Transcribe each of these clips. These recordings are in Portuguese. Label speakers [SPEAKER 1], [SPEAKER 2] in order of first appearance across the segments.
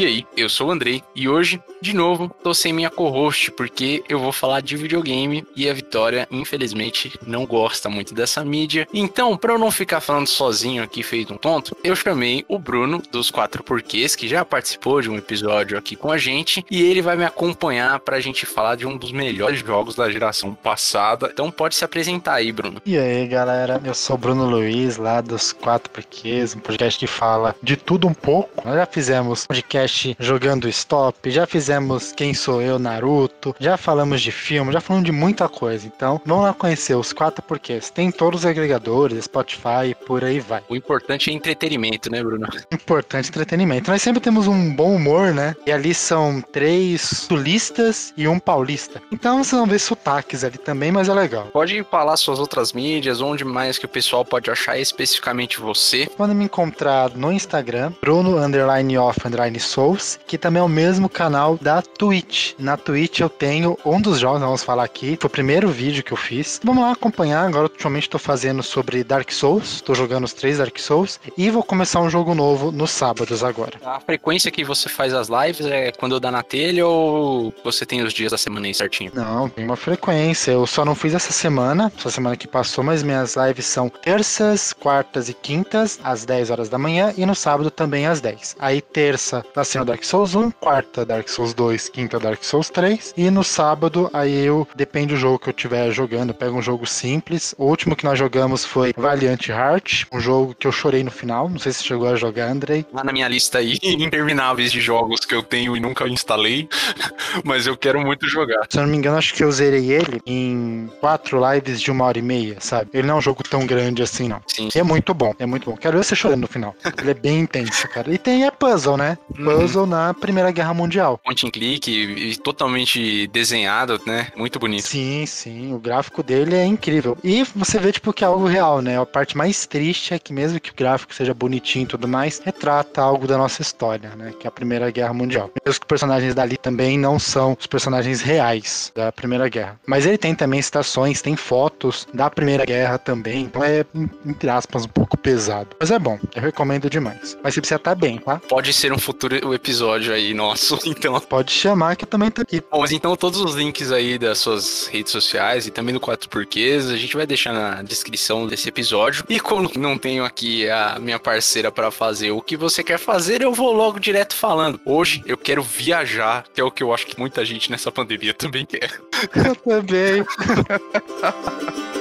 [SPEAKER 1] E aí, eu sou o Andrei e hoje, de novo, tô sem minha co-host porque eu vou falar de videogame e a Vitória, infelizmente, não gosta muito dessa mídia. Então, para eu não ficar falando sozinho aqui feito um tonto, eu chamei o Bruno dos Quatro Porquês, que já participou de um episódio aqui com a gente, e ele vai me acompanhar pra gente falar de um dos melhores jogos da geração passada. Então pode se apresentar aí, Bruno.
[SPEAKER 2] E aí, galera, eu sou o Bruno Luiz, lá dos Quatro Porquês, um podcast que fala de tudo um pouco. Nós já fizemos podcast jogando stop, já fizemos Quem Sou Eu, Naruto, já falamos de filme, já falamos de muita coisa. Então, vamos lá conhecer os quatro porquês. Tem todos os agregadores, Spotify, por aí vai.
[SPEAKER 1] O importante é entretenimento, né, Bruno?
[SPEAKER 2] Importante entretenimento. Nós sempre temos um bom humor, né? E ali são três sulistas e um paulista. Então vocês vão ver sotaques ali também, mas é legal.
[SPEAKER 1] Pode falar suas outras mídias, onde mais que o pessoal pode achar especificamente você.
[SPEAKER 2] Podem me encontrar no Instagram, Bruno underline off underline Souls, que também é o mesmo canal da Twitch. Na Twitch eu tenho um dos jogos, vamos falar aqui, foi o primeiro vídeo que eu fiz. Vamos lá acompanhar, agora ultimamente estou fazendo sobre Dark Souls, estou jogando os três Dark Souls, e vou começar um jogo novo nos sábados agora.
[SPEAKER 1] A frequência que você faz as lives é quando dá na telha ou você tem os dias da semana aí certinho?
[SPEAKER 2] Não, tem uma frequência. Eu só não fiz essa semana, essa semana que passou, mas minhas lives são terças, quartas e quintas, às 10 horas da manhã, e no sábado também às 10. Aí terça tá sendo Dark Souls 1, quarta Dark Souls 2, quinta Dark Souls 3, e no sábado aí eu, depende do jogo que eu estiver jogando, eu pego um jogo simples. O último que nós jogamos foi Valiant Heart, um jogo que eu chorei no final, não sei se chegou a jogar, Andrei.
[SPEAKER 1] Lá na minha lista aí, intermináveis de jogos que eu tenho e nunca instalei, mas eu quero muito jogar.
[SPEAKER 2] Se eu não me engano, acho que eu zerei ele em quatro lives de uma hora e meia, sabe? Ele não é um jogo tão grande assim, não.
[SPEAKER 1] Sim.
[SPEAKER 2] É muito bom, é muito bom. Quero ver você chorando no final. Ele é bem intenso, cara. E tem é puzzle, né? Puzzle na Primeira Guerra Mundial.
[SPEAKER 1] Point and click e totalmente desenhado, né? Muito bonito.
[SPEAKER 2] Sim, sim. O gráfico dele é incrível. E você vê, tipo, que é algo real, né? A parte mais triste é que mesmo que o gráfico seja bonitinho e tudo mais, retrata algo da nossa história, né? Que é a Primeira Guerra Mundial. Mesmo que os personagens dali também não são os personagens reais da Primeira Guerra. Mas ele tem também citações, tem fotos da Primeira Guerra também. Então é, entre aspas, um pouco pesado. Mas é bom. Eu recomendo demais. Mas você precisa estar bem, tá?
[SPEAKER 1] Pode ser um futuro episódio aí nosso, então.
[SPEAKER 2] Pode chamar que eu também tô aqui.
[SPEAKER 1] Bom, mas então todos os links aí das suas redes sociais e também do Quatro Porquês, a gente vai deixar na descrição desse episódio. E como não tenho aqui a minha parceira para fazer o que você quer fazer, eu vou logo direto falando. Hoje eu quero viajar, que é o que eu acho que muita gente nessa pandemia também quer.
[SPEAKER 2] Eu também.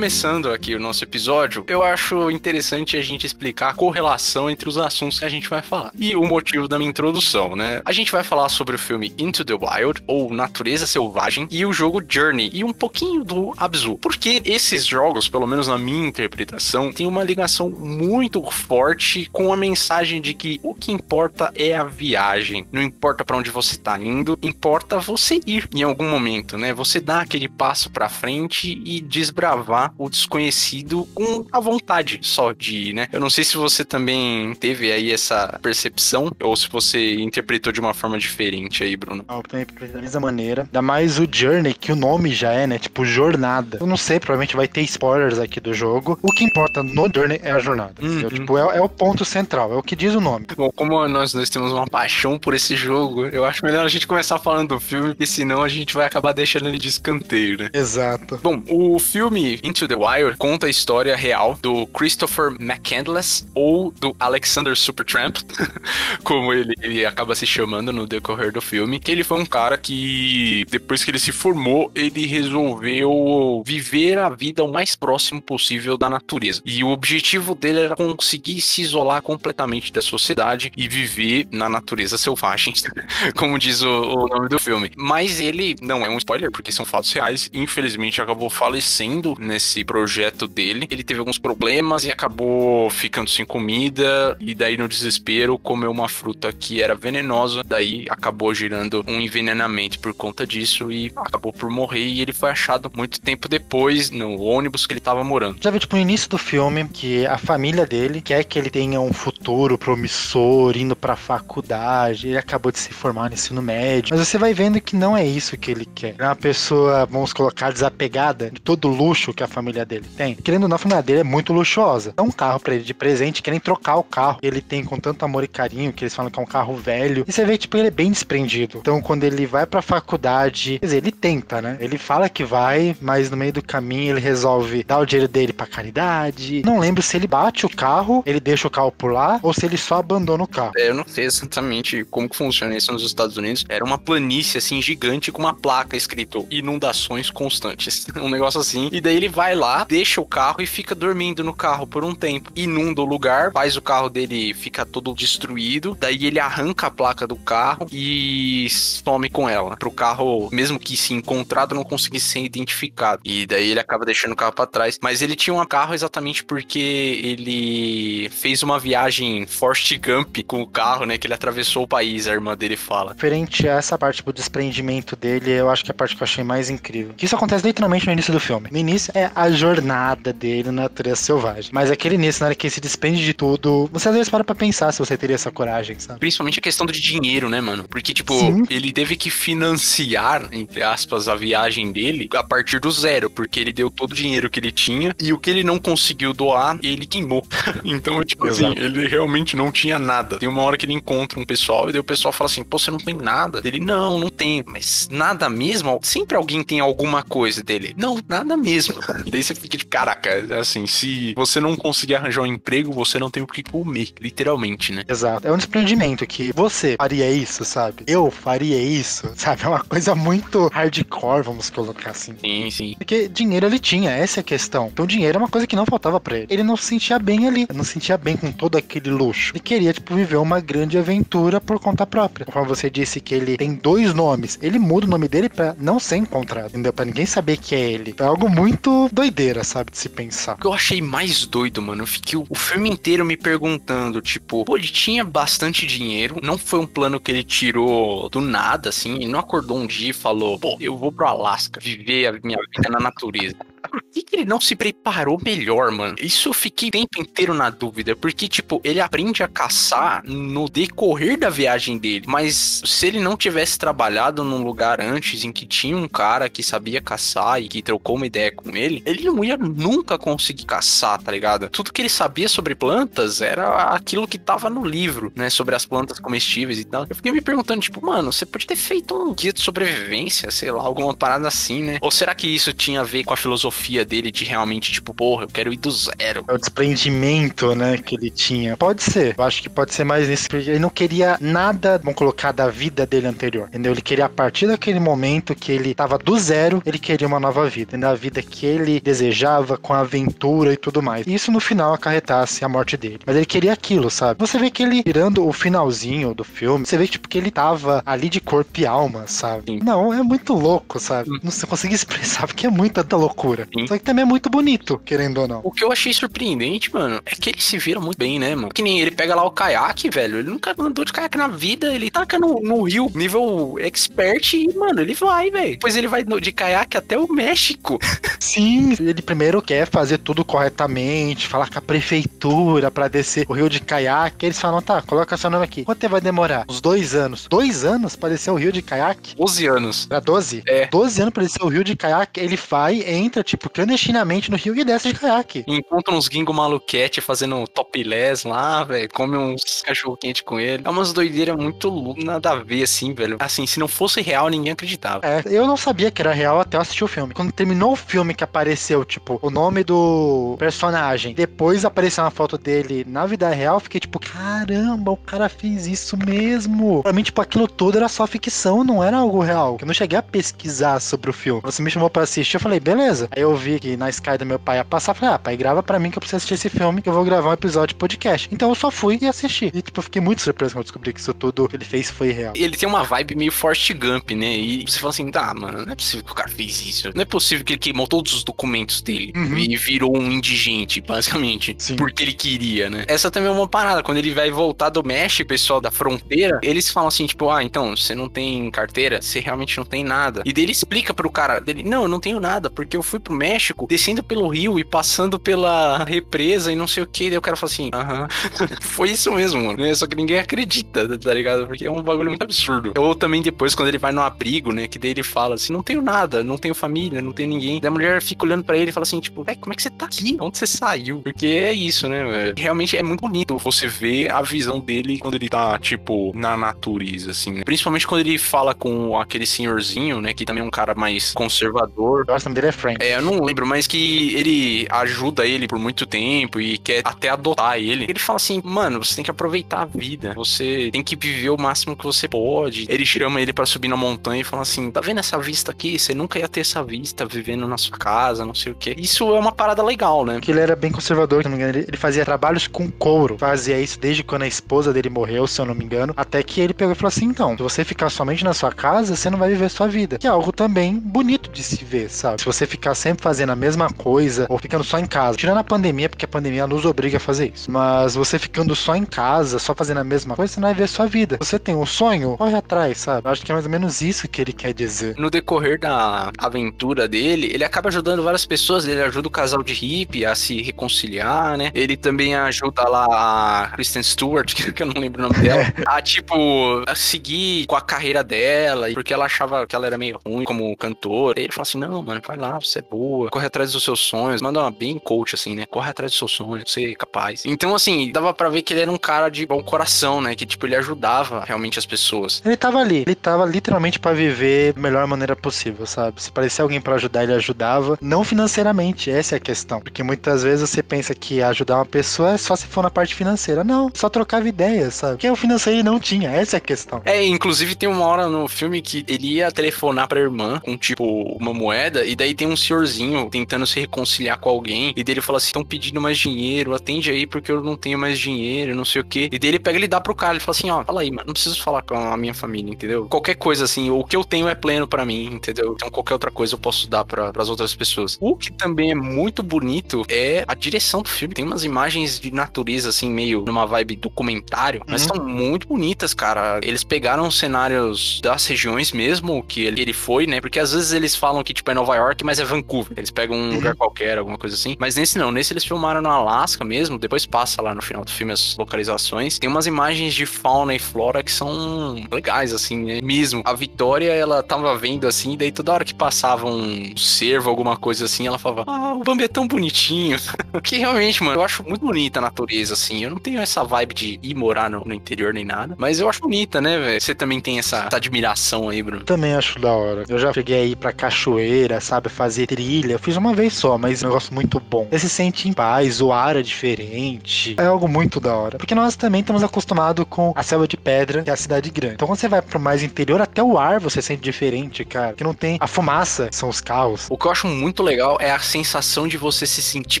[SPEAKER 1] Começando aqui o nosso episódio, eu acho interessante a gente explicar a correlação entre os assuntos que a gente vai falar. E o motivo da minha introdução, né? A gente vai falar sobre o filme Into the Wild, ou Natureza Selvagem, e o jogo Journey, e um pouquinho do Abzu. Porque esses jogos, pelo menos na minha interpretação, têm uma ligação muito forte com a mensagem de que o que importa é a viagem. Não importa para onde você tá indo, importa você ir em algum momento, né? Você dá aquele passo para frente e desbravar o desconhecido com a vontade só de ir, né? Eu não sei se você também teve aí essa percepção ou se você interpretou de uma forma diferente aí, Bruno.
[SPEAKER 2] Eu também interpretei da mesma maneira. Ainda mais o Journey, que o nome já é, né? Tipo, jornada. Eu não sei, provavelmente vai ter spoilers aqui do jogo. O que importa no Journey é a jornada.
[SPEAKER 1] Uhum.
[SPEAKER 2] Tipo, é, é o ponto central, é o que diz o nome.
[SPEAKER 1] Bom, como nós dois temos uma paixão por esse jogo, eu acho melhor a gente começar falando do filme, porque senão a gente vai acabar deixando ele de escanteio, né?
[SPEAKER 2] Exato.
[SPEAKER 1] Bom, o filme Into the Wild conta a história real do Christopher McCandless ou do Alexander Supertramp, como ele, ele acaba se chamando no decorrer do filme, que ele foi um cara que depois que ele se formou, ele resolveu viver a vida o mais próximo possível da natureza. E o objetivo dele era conseguir se isolar completamente da sociedade e viver na natureza selvagem, como diz o, o nome do filme. Mas ele não é um spoiler, porque são fatos reais, infelizmente acabou falecendo nesse esse projeto dele. Ele teve alguns problemas e acabou ficando sem comida. E daí, no desespero, comeu uma fruta que era venenosa. Daí acabou gerando um envenenamento por conta disso e acabou por morrer. E ele foi achado muito tempo depois no ônibus que ele tava morando.
[SPEAKER 2] Já vi, tipo, no início do filme que a família dele quer que ele tenha um futuro promissor, indo pra faculdade. Ele acabou de se formar no ensino médio. Mas você vai vendo que não é isso que ele quer. É uma pessoa, vamos colocar, desapegada de todo o luxo que a família dele tem. Querendo ou não, a família dele é muito luxuosa. Dá um carro pra ele de presente, querem trocar o carro. Ele tem com tanto amor e carinho que eles falam que é um carro velho. E você vê, tipo, ele é bem desprendido. Então, quando ele vai pra faculdade, quer dizer, ele tenta, né? Ele fala que vai, mas no meio do caminho ele resolve dar o dinheiro dele pra caridade. Não lembro se ele bate o carro, ele deixa o carro lá, ou se ele só abandona o carro.
[SPEAKER 1] É, eu não sei exatamente como que funciona isso nos Estados Unidos. Era uma planície, assim, gigante com uma placa escrito inundações constantes. Um negócio assim. E daí ele vai lá, deixa o carro e fica dormindo no carro por um tempo. Inunda o lugar, faz o carro dele ficar todo destruído. Daí ele arranca a placa do carro e some com ela. Pro carro, mesmo que se encontrado, não conseguir ser identificado. E daí ele acaba deixando o carro para trás. Mas ele tinha um carro exatamente porque ele fez uma viagem Forrest Gump com o carro, né? Que ele atravessou o país, a irmã dele fala.
[SPEAKER 2] Referente a essa parte do desprendimento dele, eu acho que é a parte que eu achei mais incrível. Que isso acontece literalmente no início do filme. No início é a jornada dele na natureza selvagem. Mas aquele início, na hora que ele se desprende de tudo, você às vezes para pra pensar se você teria essa coragem, sabe?
[SPEAKER 1] Principalmente a questão de dinheiro, né, mano? Porque, tipo,
[SPEAKER 2] Sim.
[SPEAKER 1] ele teve que financiar, entre aspas, a viagem dele a partir do zero, porque ele deu todo o dinheiro que ele tinha e o que ele não conseguiu doar, ele queimou. então, tipo assim,
[SPEAKER 2] Exato.
[SPEAKER 1] ele realmente não tinha nada. Tem uma hora que ele encontra um pessoal e daí o pessoal fala assim: pô, você não tem nada? Ele, não, não tem. Mas nada mesmo? Sempre alguém tem alguma coisa dele. Não, nada mesmo. Daí você fica de caraca, assim, se você não conseguir arranjar um emprego, você não tem o que comer, literalmente, né?
[SPEAKER 2] Exato. É um desprendimento que você faria isso, sabe? Eu faria isso, sabe? É uma coisa muito hardcore, vamos colocar assim.
[SPEAKER 1] Sim, sim.
[SPEAKER 2] Porque dinheiro ele tinha, essa é a questão. Então dinheiro é uma coisa que não faltava pra ele. Ele não se sentia bem ali, ele não se sentia bem com todo aquele luxo. Ele queria, tipo, viver uma grande aventura por conta própria. Conforme você disse que ele tem dois nomes, ele muda o nome dele pra não ser encontrado, entendeu? Pra ninguém saber que é ele. É algo muito doideira, sabe? De se pensar.
[SPEAKER 1] O que eu achei mais doido, mano, eu fiquei o o filme inteiro me perguntando, tipo, pô, ele tinha bastante dinheiro, não foi um plano que ele tirou do nada, assim, ele não acordou um dia e falou, pô, eu vou pro Alasca, viver a minha vida na natureza. Por que, que ele não se preparou melhor, mano? Isso eu fiquei o tempo inteiro na dúvida, porque, tipo, ele aprende a caçar no decorrer da viagem dele, mas se ele não tivesse trabalhado num lugar antes em que tinha um cara que sabia caçar e que trocou uma ideia com ele, ele não ia nunca conseguir caçar, tá ligado? Tudo que ele sabia sobre plantas era aquilo que tava no livro, né? Sobre as plantas comestíveis e tal. Eu fiquei me perguntando, tipo, mano, você podia ter feito um guia de sobrevivência, sei lá, alguma parada assim, né? Ou será que isso tinha a ver com a filosofia dele de realmente, tipo, porra, eu quero ir do zero?
[SPEAKER 2] É o desprendimento, né, que ele tinha. Pode ser. Eu acho que pode ser mais. Porque ele não queria nada, vamos colocar, da vida dele anterior. Entendeu? Ele queria, a partir daquele momento que ele tava do zero, ele queria uma nova vida. Entendeu? A vida que ele desejava, com aventura e tudo mais. E isso no final acarretasse a morte dele. Mas ele queria aquilo, sabe? Você vê que ele, tirando o finalzinho do filme, você vê tipo, que ele tava ali de corpo e alma, sabe?
[SPEAKER 1] Sim.
[SPEAKER 2] Não, é muito louco, sabe? Não sei conseguir expressar, porque é muita da loucura.
[SPEAKER 1] Sim.
[SPEAKER 2] Só que também é muito bonito, querendo ou não.
[SPEAKER 1] O que eu achei surpreendente, mano, é que ele se vira muito bem, né, mano? Que nem ele pega lá o caiaque, velho. Ele nunca andou de caiaque na vida. Ele taca no, no rio, nível expert, e, mano, ele vai, velho. Depois ele vai de caiaque até o México.
[SPEAKER 2] Sim, ele primeiro quer fazer tudo corretamente, falar com a prefeitura pra descer o rio de caiaque. Eles falam, tá, coloca seu nome aqui. Quanto tempo vai demorar? Uns dois anos. Dois anos pra descer o rio de caiaque?
[SPEAKER 1] 12 anos.
[SPEAKER 2] Pra 12?
[SPEAKER 1] É.
[SPEAKER 2] 12 anos pra descer o rio de caiaque. Ele vai, entra, tipo, clandestinamente no rio e desce de caiaque.
[SPEAKER 1] Encontra uns gringos maluquete fazendo topless lá, velho. Come uns cachorro quente com ele. É umas doideiras muito nada a ver, assim, velho. Assim, se não fosse real, ninguém acreditava.
[SPEAKER 2] É, eu não sabia que era real até eu assistir o filme. Quando terminou o filme que apareceu, tipo, o nome do personagem, depois apareceu uma foto dele na vida real, eu fiquei tipo, caramba, o cara fez isso mesmo. Pra mim, tipo, aquilo tudo era só ficção, não era algo real. Eu não cheguei a pesquisar sobre o filme. Você me chamou pra assistir, eu falei, beleza. Aí Eu vi que na Sky do meu pai ia passar, falei, ah, pai, grava pra mim que eu preciso assistir esse filme, que eu vou gravar um episódio de podcast. Então eu só fui e assisti. E, tipo, eu fiquei muito surpreso quando eu descobri que isso tudo que ele fez foi real.
[SPEAKER 1] Ele tem uma vibe meio Forrest Gump, né? E você fala assim, tá, mano, não é possível que o cara fez isso. Não é possível que ele queimou todos os documentos dele
[SPEAKER 2] Uhum.
[SPEAKER 1] e virou um indigente, basicamente.
[SPEAKER 2] Sim.
[SPEAKER 1] Porque ele queria, né? Essa também é uma parada. Quando ele vai voltar do México, pessoal da fronteira, eles falam assim, tipo, ah, então, você não tem carteira? Você realmente não tem nada. E daí ele explica pro cara dele, não, eu não tenho nada, porque eu fui pro México, descendo pelo rio e passando pela represa e não sei o que. Daí o cara fala assim, aham. Foi isso mesmo, mano. né? Só que ninguém acredita, tá ligado? Porque é um bagulho muito absurdo. Ou também depois, quando ele vai no abrigo, né? Que daí ele fala assim: não tenho nada, não tenho família, não tenho ninguém. Daí a mulher fica olhando pra ele e fala assim: tipo, é, como é que você tá aqui? Onde você saiu? Porque é isso, né, velho? Realmente é muito bonito você ver a visão dele quando ele tá, tipo, na natureza, assim. né? Principalmente quando ele fala com aquele senhorzinho, né? Que também é um cara mais conservador.
[SPEAKER 2] Que o nome dele é Frank.
[SPEAKER 1] É, eu não lembro, mas que ele ajuda ele por muito tempo e quer até adotar ele. Ele fala assim, mano, você tem que aproveitar a vida. Você tem que viver o máximo que você pode. Ele chama ele pra subir na montanha e fala assim, tá vendo essa vista aqui? Você nunca ia ter essa vista vivendo na sua casa, não sei o quê. Isso é uma parada legal, né?
[SPEAKER 2] Que ele era bem conservador, se não me engano. Ele, ele fazia trabalhos com couro. Fazia isso desde quando a esposa dele morreu, se eu não me engano. Até que ele pegou e falou assim: então, se você ficar somente na sua casa, você não vai viver sua vida. Que é algo também bonito de se ver, sabe? Se você ficar sempre fazendo a mesma coisa, ou ficando só em casa. Tirando a pandemia, porque a pandemia nos obriga a fazer isso. Mas você ficando só em casa, só fazendo a mesma coisa, você não vai ver sua vida. Você tem um sonho, corre atrás, sabe? Eu acho que é mais ou menos isso que ele quer dizer.
[SPEAKER 1] No decorrer da aventura dele, ele acaba ajudando várias pessoas. Ele ajuda o casal de hippie a se reconciliar, né? Ele também ajuda lá a Kristen Stewart, que eu não lembro o nome dela, a tipo, a seguir com a carreira dela, porque ela achava que ela era meio ruim como cantora. E ele fala assim: não, mano, vai lá, você é boa, corre atrás dos seus sonhos. Manda uma bem coach, assim, né? Corre atrás dos seus sonhos, você é capaz. Então, assim, dava pra ver que ele era um cara de bom coração, né? Que, tipo, ele ajudava realmente as pessoas.
[SPEAKER 2] Ele tava ali, ele tava literalmente pra viver da melhor maneira possível, sabe? Se parecia alguém pra ajudar, ele ajudava. Não financeiramente, essa é a questão. Porque muitas vezes você pensa que ajudar uma pessoa é só se for na parte financeira. Não, só trocava ideias, sabe? Porque o financeiro ele não tinha, essa é a questão.
[SPEAKER 1] É, inclusive tem uma hora no filme que ele ia telefonar pra irmã com, tipo, uma moeda, e daí tem um senhorzinho tentando se reconciliar com alguém, e daí ele fala assim: estão pedindo mais dinheiro, atende aí porque eu não tenho mais dinheiro, não sei o quê. E daí ele pega e ele dá pro cara, ele fala assim: ó, fala aí, mano, não preciso falar com a minha família, entendeu? Qualquer coisa assim, o que eu tenho é pleno pra mim, entendeu? Então qualquer outra coisa eu posso dar para as outras pessoas. O que também é muito bonito é a direção do filme. Tem umas imagens de natureza, assim, meio numa vibe documentário, mas
[SPEAKER 2] Uhum.
[SPEAKER 1] são muito bonitas, cara. Eles pegaram cenários das regiões mesmo que ele, ele foi, né? Porque às vezes eles falam que, tipo, é Nova York, mas é Vancouver. Eles pegam um lugar qualquer, alguma coisa assim. Mas nesse não, nesse eles filmaram no Alasca mesmo. Depois passa lá no final do filme as localizações. Tem umas imagens de fauna e flora que são legais, assim, né? Mesmo. A Vitória, ela tava vendo assim, daí toda hora que passava um cervo, alguma coisa assim, ela falava: Ah, o Bambi é tão bonitinho. Porque realmente, mano, eu acho muito bonita a natureza, assim. Eu não tenho essa vibe de ir morar no, no interior nem nada. Mas eu acho bonita, né, velho? Você também tem essa, essa admiração aí, Bruno.
[SPEAKER 2] Também acho da hora. Eu já cheguei aí pra cachoeira, sabe? Fazer trilha. Eu fiz uma vez só, mas é um negócio muito bom. Você se sente em paz, o ar é diferente. É algo muito da hora. Porque nós também estamos acostumados com a selva de pedra, que é a cidade grande. Então quando você vai pro mais interior, até o ar você sente diferente, cara. Que não tem a fumaça, que são os carros.
[SPEAKER 1] O que eu acho muito legal é a sensação de você se sentir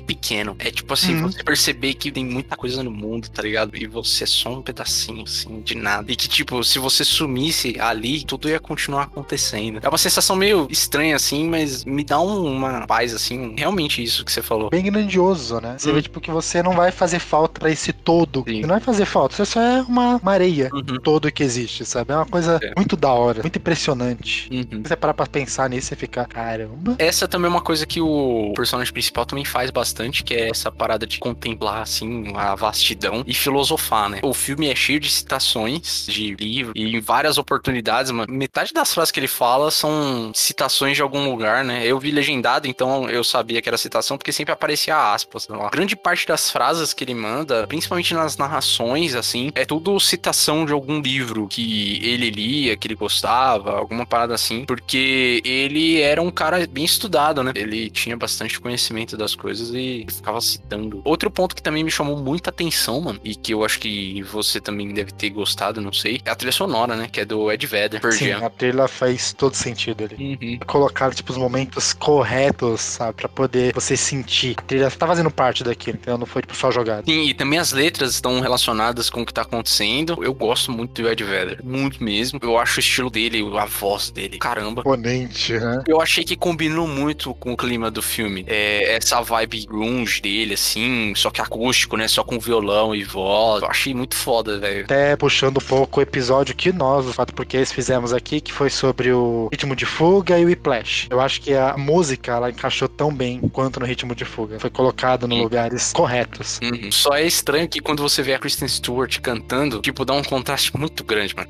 [SPEAKER 1] pequeno. É tipo assim,
[SPEAKER 2] Uhum.
[SPEAKER 1] você perceber que tem muita coisa no mundo, tá ligado? E você é só um pedacinho, assim, de nada. E que, tipo, se você sumisse ali, tudo ia continuar acontecendo. É uma sensação meio estranha, assim, mas me dá um- uma paz, assim. Realmente isso que você falou.
[SPEAKER 2] Bem grandioso, né? Você vê, tipo, que você não vai fazer falta pra esse todo.
[SPEAKER 1] Sim.
[SPEAKER 2] Não vai fazer falta, você só é uma, uma areia
[SPEAKER 1] Uhum.
[SPEAKER 2] todo que existe, sabe? É uma coisa
[SPEAKER 1] É.
[SPEAKER 2] muito da hora, muito impressionante.
[SPEAKER 1] Uhum.
[SPEAKER 2] Se você parar pra pensar nisso e ficar, caramba.
[SPEAKER 1] Essa também é uma coisa que o personagem principal também faz bastante, que é essa parada de contemplar, assim, a vastidão e filosofar, né? O filme é cheio de citações de livro e em várias oportunidades, mano. Metade das frases que ele fala são citações de algum lugar, né? Eu vi então eu sabia que era citação, porque sempre aparecia aspas lá. Grande parte das frases que ele manda, principalmente nas narrações, assim, é tudo citação de algum livro que ele lia, que ele gostava, alguma parada assim, porque ele era um cara bem estudado, né? Ele tinha bastante conhecimento das coisas e ficava citando. Outro ponto que também me chamou muita atenção, mano, e que eu acho que você também deve ter gostado, não sei, é a trilha sonora, né? Que é do Ed Vedder,
[SPEAKER 2] Sim, a trilha faz todo sentido ali.
[SPEAKER 1] Uhum.
[SPEAKER 2] Colocar, tipo, os momentos corretos, sabe? Pra poder você sentir. A trilha tá fazendo parte daquilo, então não foi tipo, só jogado.
[SPEAKER 1] Sim, e também as letras estão relacionadas com o que tá acontecendo. Eu gosto muito do Ed Vedder, muito mesmo. Eu acho o estilo dele, a voz dele, caramba.
[SPEAKER 2] Imponente, né?
[SPEAKER 1] Eu achei que combinou muito com o clima do filme. É, essa vibe grunge dele, assim, só que acústico, né? Só com violão e voz. Eu achei muito foda, velho.
[SPEAKER 2] Até puxando um pouco o episódio que nós, os quatro porquês, fizemos aqui, que foi sobre o ritmo de fuga e o whiplash. Eu acho que a música, ela encaixou tão bem quanto no ritmo de fuga. Foi colocado nos lugares corretos.
[SPEAKER 1] Uhum. Só é estranho que quando você vê a Kristen Stewart cantando, tipo, dá um contraste muito grande, mano.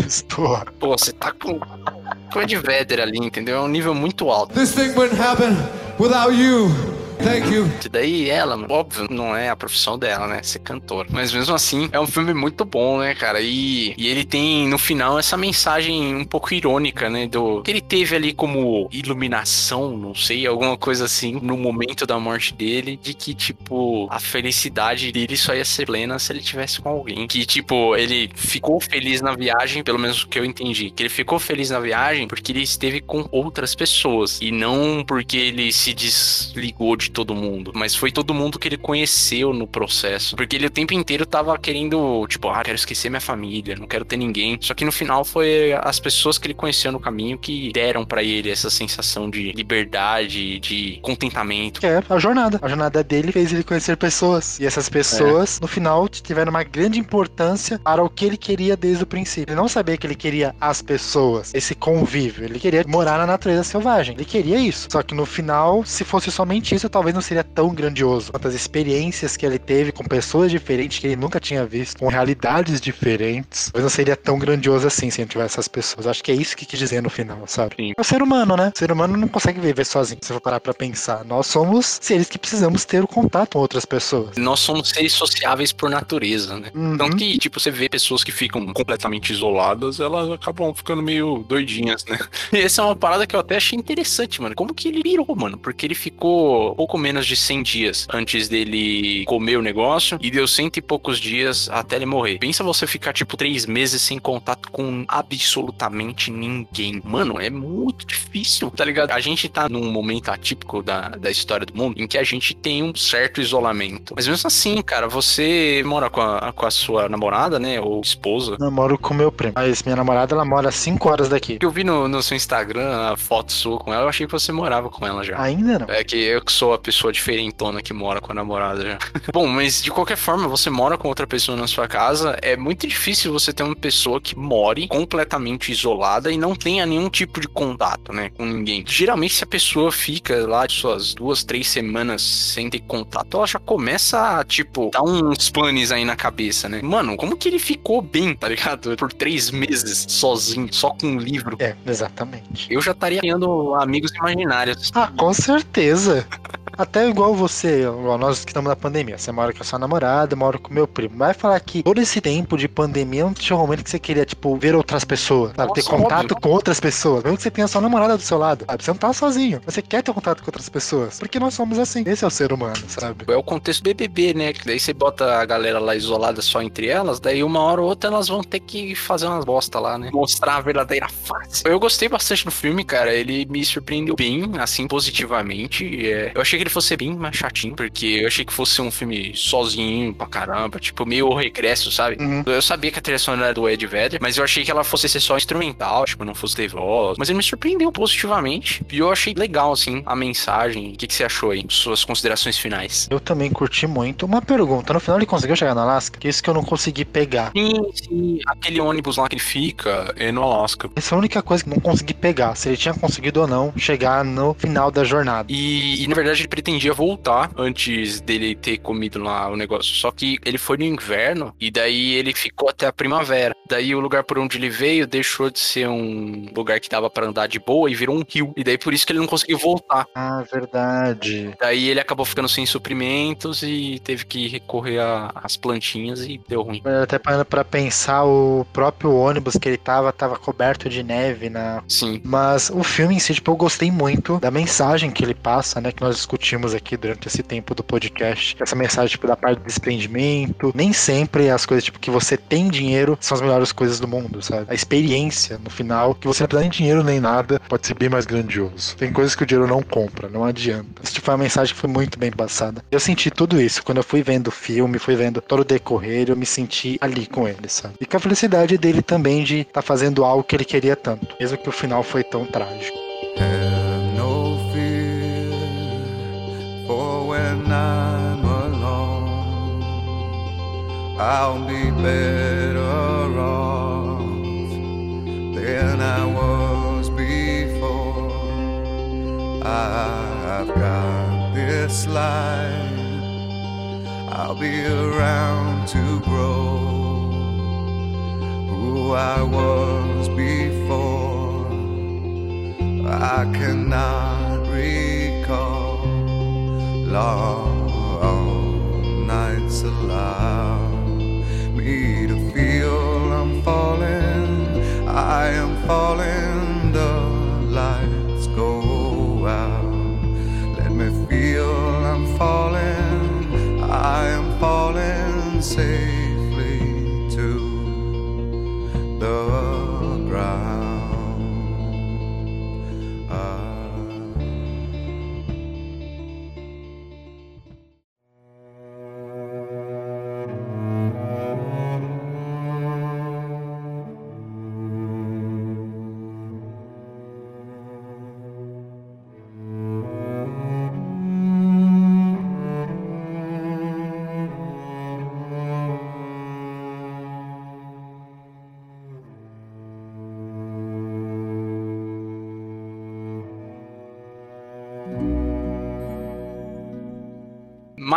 [SPEAKER 1] Pô, você tá com, com Ed Vedder ali, entendeu? É um nível muito alto.
[SPEAKER 3] This thing wouldn't happen without you. Thank you.
[SPEAKER 1] E daí ela, óbvio, não é a profissão dela, né? Ser cantora. Mas mesmo assim, é um filme muito bom, né, cara? E, e ele tem, no final, essa mensagem um pouco irônica, né? Do que ele teve ali como iluminação, não sei, alguma coisa assim, no momento da morte dele, de que, tipo, a felicidade dele só ia ser plena se ele tivesse com alguém. Que, tipo, ele ficou feliz na viagem, pelo menos o que eu entendi. Que ele ficou feliz na viagem porque ele esteve com outras pessoas. E não porque ele se desligou de todo mundo. Mas foi todo mundo que ele conheceu no processo. Porque ele o tempo inteiro tava querendo, tipo, ah, quero esquecer minha família, não quero ter ninguém. Só que no final foi as pessoas que ele conheceu no caminho que deram para ele essa sensação de liberdade, de contentamento.
[SPEAKER 2] É, a jornada. A jornada dele fez ele conhecer pessoas. E essas pessoas, no final, tiveram uma grande importância para o que ele queria desde o princípio. Ele não sabia que ele queria as pessoas, esse convívio. Ele queria morar na natureza selvagem. Ele queria isso. Só que no final, se fosse somente isso, talvez não seria tão grandioso. Quantas experiências que ele teve com pessoas diferentes que ele nunca tinha visto, com realidades diferentes, talvez não seria tão grandioso assim se não tivesse essas pessoas. Acho que é isso que quis dizer no final, sabe?
[SPEAKER 1] Sim.
[SPEAKER 2] É o ser humano, né? O ser humano não consegue viver sozinho, se for parar pra pensar. Nós somos seres que precisamos ter o contato com outras pessoas.
[SPEAKER 1] Nós somos seres sociáveis por natureza, né?
[SPEAKER 2] Uhum.
[SPEAKER 1] Então que, tipo, você vê pessoas que ficam completamente isoladas, elas acabam ficando meio doidinhas, né? E essa é uma parada que eu até achei interessante, mano. Como que ele virou, mano? Porque ele ficou pouco menos de 100 dias antes dele comer o negócio e deu cento e poucos dias até ele morrer. Pensa você ficar, tipo, três meses sem contato com absolutamente ninguém. Mano, é muito difícil, tá ligado? A gente tá num momento atípico da, da história do mundo em que a gente tem um certo isolamento. Mas mesmo assim, cara, você mora com a, com a sua namorada, né? Ou esposa.
[SPEAKER 2] Namoro com meu primo. Mas minha namorada, ela mora 5 horas daqui.
[SPEAKER 1] Eu vi no, no seu Instagram a foto sua com ela, eu achei que você morava com ela já.
[SPEAKER 2] Ainda não.
[SPEAKER 1] É que eu que sou a pessoa diferentona que mora com a namorada já. Bom, mas de qualquer forma, você mora com outra pessoa na sua casa, é muito difícil você ter uma pessoa que more completamente isolada e não tenha nenhum tipo de contato, né, com ninguém. Geralmente, se a pessoa fica lá de suas duas, três semanas sem ter contato, ela já começa a, tipo, dar uns panes aí na cabeça, né? Mano, como que ele ficou bem, tá ligado? Por três meses sozinho, só com um livro.
[SPEAKER 2] É, exatamente.
[SPEAKER 1] Eu já estaria criando amigos imaginários.
[SPEAKER 2] Ah, com certeza. Até igual você, igual nós que estamos na pandemia. Você mora com a sua namorada, eu moro com meu primo. Vai falar que todo esse tempo de pandemia não tinha um momento que você queria, tipo, ver outras pessoas, sabe? ter
[SPEAKER 1] Nossa,
[SPEAKER 2] contato
[SPEAKER 1] óbvio.
[SPEAKER 2] com outras pessoas. Mesmo que você tenha a sua namorada do seu lado, sabe? Você não tá sozinho. Você quer ter contato com outras pessoas. Porque nós somos assim. Esse é o ser humano, sabe?
[SPEAKER 1] É o contexto BBB, né? Que daí você bota a galera lá isolada só entre elas, daí uma hora ou outra elas vão ter que fazer umas bosta lá, né? Mostrar a verdadeira face. Eu gostei bastante do filme, cara. Ele me surpreendeu bem, assim, positivamente. É, Eu achei que ele fosse bem mais chatinho, porque eu achei que fosse um filme sozinho pra caramba, tipo, meio regresso, sabe?
[SPEAKER 2] Uhum.
[SPEAKER 1] Eu sabia que a trilha sonora era do Ed Vedder, mas eu achei que ela fosse ser só instrumental, tipo, não fosse ter voz. Mas ele me surpreendeu positivamente. E eu achei legal, assim, a mensagem. O que, que você achou aí? Suas considerações finais.
[SPEAKER 2] Eu também curti muito. Uma pergunta: no final ele conseguiu chegar no Alasca? Que isso que eu não consegui pegar.
[SPEAKER 1] Sim, sim. Aquele ônibus lá que ele fica é no Alasca.
[SPEAKER 2] Essa é a única coisa que não consegui pegar. Se ele tinha conseguido ou não chegar no final da jornada.
[SPEAKER 1] E, e, na verdade pretendia voltar antes dele ter comido lá o negócio. Só que ele foi no inverno e daí ele ficou até a primavera. Daí o lugar por onde ele veio deixou de ser um lugar que dava pra andar de boa e virou um rio. E daí por isso que ele não conseguiu voltar.
[SPEAKER 2] Ah, verdade.
[SPEAKER 1] Daí ele acabou ficando sem suprimentos e teve que recorrer às plantinhas e deu ruim.
[SPEAKER 2] Até parando pra pensar, o próprio ônibus que ele tava, tava coberto de neve na.
[SPEAKER 1] Sim.
[SPEAKER 2] Mas o filme em si, tipo, eu gostei muito da mensagem que ele passa, né? Que nós discutimos discutimos aqui durante esse tempo do podcast, essa mensagem tipo, da parte do desprendimento, nem sempre as coisas tipo que você tem dinheiro são as melhores coisas do mundo, sabe? A experiência no final, que você não precisa nem dinheiro nem nada, pode ser bem mais grandioso. Tem coisas que o dinheiro não compra, não adianta. Isso tipo, foi uma mensagem que foi muito bem passada. Eu senti tudo isso quando eu fui vendo o filme, fui vendo todo o decorrer, eu me senti ali com ele, sabe? E com a felicidade dele também de estar tá fazendo algo que ele queria tanto, mesmo que o final foi tão trágico.
[SPEAKER 4] I'll be better off than I was before. I've got this life. I'll be around to grow who I was before. I cannot recall long nights allow me to feel I'm falling. I am falling. The lights go out. Let me feel I'm falling. I am falling safely to the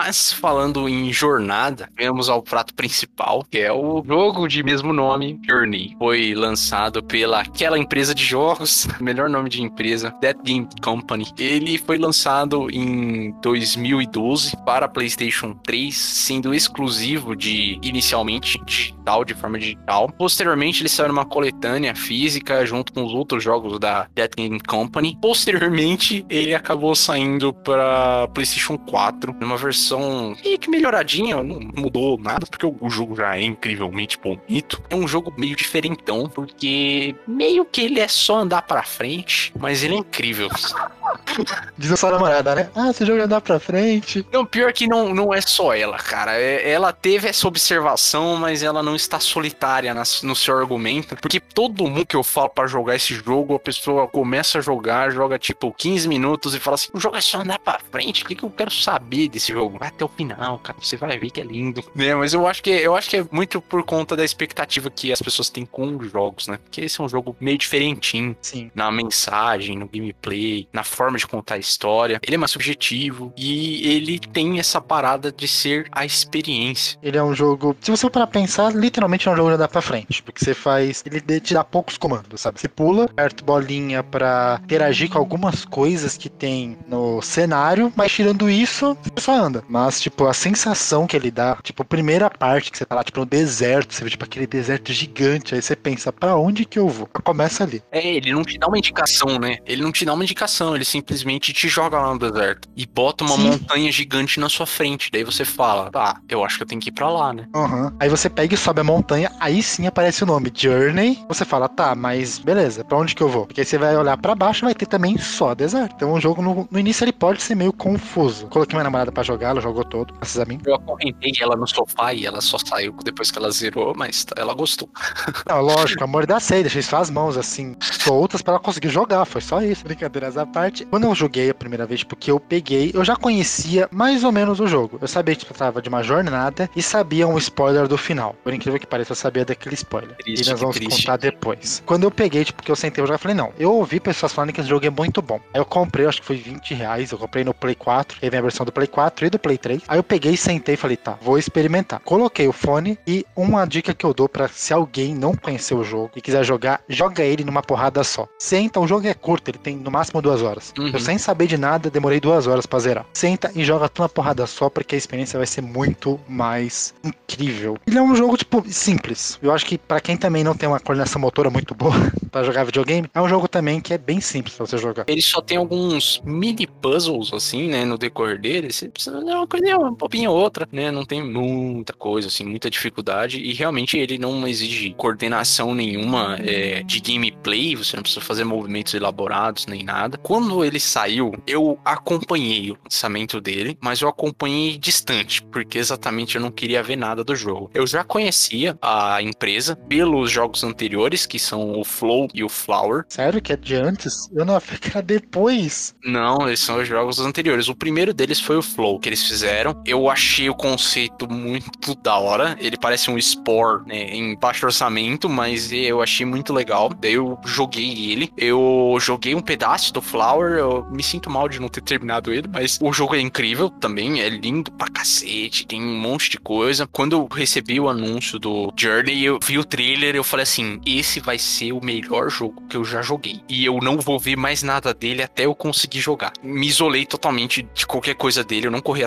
[SPEAKER 1] Mas falando em jornada, vemos ao prato principal, que é o jogo de mesmo nome, Journey. Foi lançado pela aquela empresa de jogos, melhor nome de empresa, That Game Company. Ele foi lançado em 2012 para PlayStation 3, sendo exclusivo de inicialmente digital, de forma digital. Posteriormente, ele saiu numa coletânea física junto com os outros jogos da That Game Company. Posteriormente, ele acabou saindo para PlayStation 4, numa versão meio que melhoradinha, não mudou nada, porque o jogo já é incrivelmente bonito. É um jogo meio diferentão, porque meio que ele é só andar pra frente, mas ele é incrível.
[SPEAKER 2] Diz a sua namorada, né? Ah, esse jogo andar pra frente.
[SPEAKER 1] Não, pior que não, não é só ela, cara. É- ela teve essa observação, mas ela não está solitária nas- no seu argumento. Porque todo mundo que eu falo pra jogar esse jogo, a pessoa começa a jogar, joga tipo 15 minutos e fala assim: o jogo é só andar pra frente, o que, que eu quero saber desse jogo? Vai até o final, cara. Você vai ver que é lindo. Né? Mas eu acho que eu acho que é muito por conta da expectativa que as pessoas têm com os jogos, né? Porque esse é um jogo meio diferentinho
[SPEAKER 2] Sim.
[SPEAKER 1] na mensagem, no gameplay, na forma de contar a história. Ele é mais subjetivo e ele tem essa parada de ser a experiência.
[SPEAKER 2] Ele é um jogo. Se você for para pensar, literalmente é um jogo de andar pra frente. Porque você faz. Ele te dá poucos comandos, sabe? Você pula, aperta bolinha pra interagir com algumas coisas que tem no cenário, mas tirando isso, você só anda. Mas, tipo, a sensação que ele dá, tipo, a primeira parte que você tá lá, tipo, no deserto, você vê, tipo, aquele deserto gigante, aí você pensa, pra onde que eu vou? Começa ali.
[SPEAKER 1] É, ele não te dá uma indicação, né? Ele não te dá uma indicação, ele simplesmente te joga lá no deserto e bota uma
[SPEAKER 2] Sim.
[SPEAKER 1] montanha gigante na sua frente. Daí você fala, tá, eu acho que eu tenho que ir pra lá, né?
[SPEAKER 2] Aham. Aí você pega e sobe a montanha, aí sim aparece o nome Journey. Você fala, tá, mas beleza, pra onde que eu vou? Porque aí você vai olhar pra baixo vai ter também só deserto. Então o jogo no, no início ele pode ser meio confuso. Coloquei minha namorada pra jogar, ela jogou todo, graças a mim.
[SPEAKER 1] Eu acorrentei ela no sofá e ela só saiu depois que ela zerou, mas ela gostou.
[SPEAKER 2] Não, lógico, amor da sei, deixei só as mãos assim, soltas pra ela conseguir jogar. Foi só isso, brincadeiras à parte. Quando eu joguei a primeira vez, porque eu peguei, eu já conhecia mais ou menos o jogo. Eu sabia que tratava de uma jornada e sabia um spoiler do final. Por incrível que pareça, eu sabia daquele spoiler.
[SPEAKER 1] Triste,
[SPEAKER 2] e nós vamos
[SPEAKER 1] triste.
[SPEAKER 2] contar depois. Quando eu peguei, tipo, que eu sentei eu já falei, não. Eu ouvi pessoas falando que esse jogo é muito bom. Aí eu comprei, acho que foi 20 reais. Eu comprei no Play 4. Aí vem a versão do Play 4 e do Play 3. Aí eu peguei, sentei e falei, tá, vou experimentar. Coloquei o fone e uma dica que eu dou pra se alguém não conhecer o jogo e quiser jogar, joga ele numa porrada só. Senta, o jogo é curto, ele tem no máximo duas horas.
[SPEAKER 1] Uhum.
[SPEAKER 2] Eu sem saber de nada, demorei duas horas pra zerar. Senta e joga tudo na porrada só, porque a experiência vai ser muito mais incrível. Ele é um jogo, tipo, simples. Eu acho que pra quem também não tem uma coordenação motora muito boa pra jogar videogame, é um jogo também que é bem simples pra você jogar.
[SPEAKER 1] Ele só tem alguns mini puzzles, assim, né, no decorrer dele. Você precisa uma coisinha, uma popinha ou outra, né? Não tem muita coisa, assim, muita dificuldade. E realmente ele não exige coordenação nenhuma é, de gameplay. Você não precisa fazer movimentos elaborados nem nada. Quando ele saiu, eu acompanhei o lançamento dele, mas eu acompanhei distante, porque exatamente eu não queria ver nada do jogo. Eu já conhecia a empresa pelos jogos anteriores, que são o Flow e o Flower.
[SPEAKER 2] Sério que é de antes? Eu não achei que era depois.
[SPEAKER 1] Não, eles são os jogos anteriores. O primeiro deles foi o Flow, que eles fizeram. Eu achei o conceito muito da hora. Ele parece um Spore, né, em baixo orçamento, mas eu achei muito legal. Daí eu joguei ele. Eu joguei um pedaço do Flower. Eu me sinto mal de não ter terminado ele, mas o jogo é incrível também. É lindo pra cacete. Tem um monte de coisa. Quando eu recebi o anúncio do Journey, eu vi o trailer. Eu falei assim: esse vai ser o melhor jogo que eu já joguei. E eu não vou ver mais nada dele até eu conseguir jogar. Me isolei totalmente de qualquer coisa dele. Eu não corri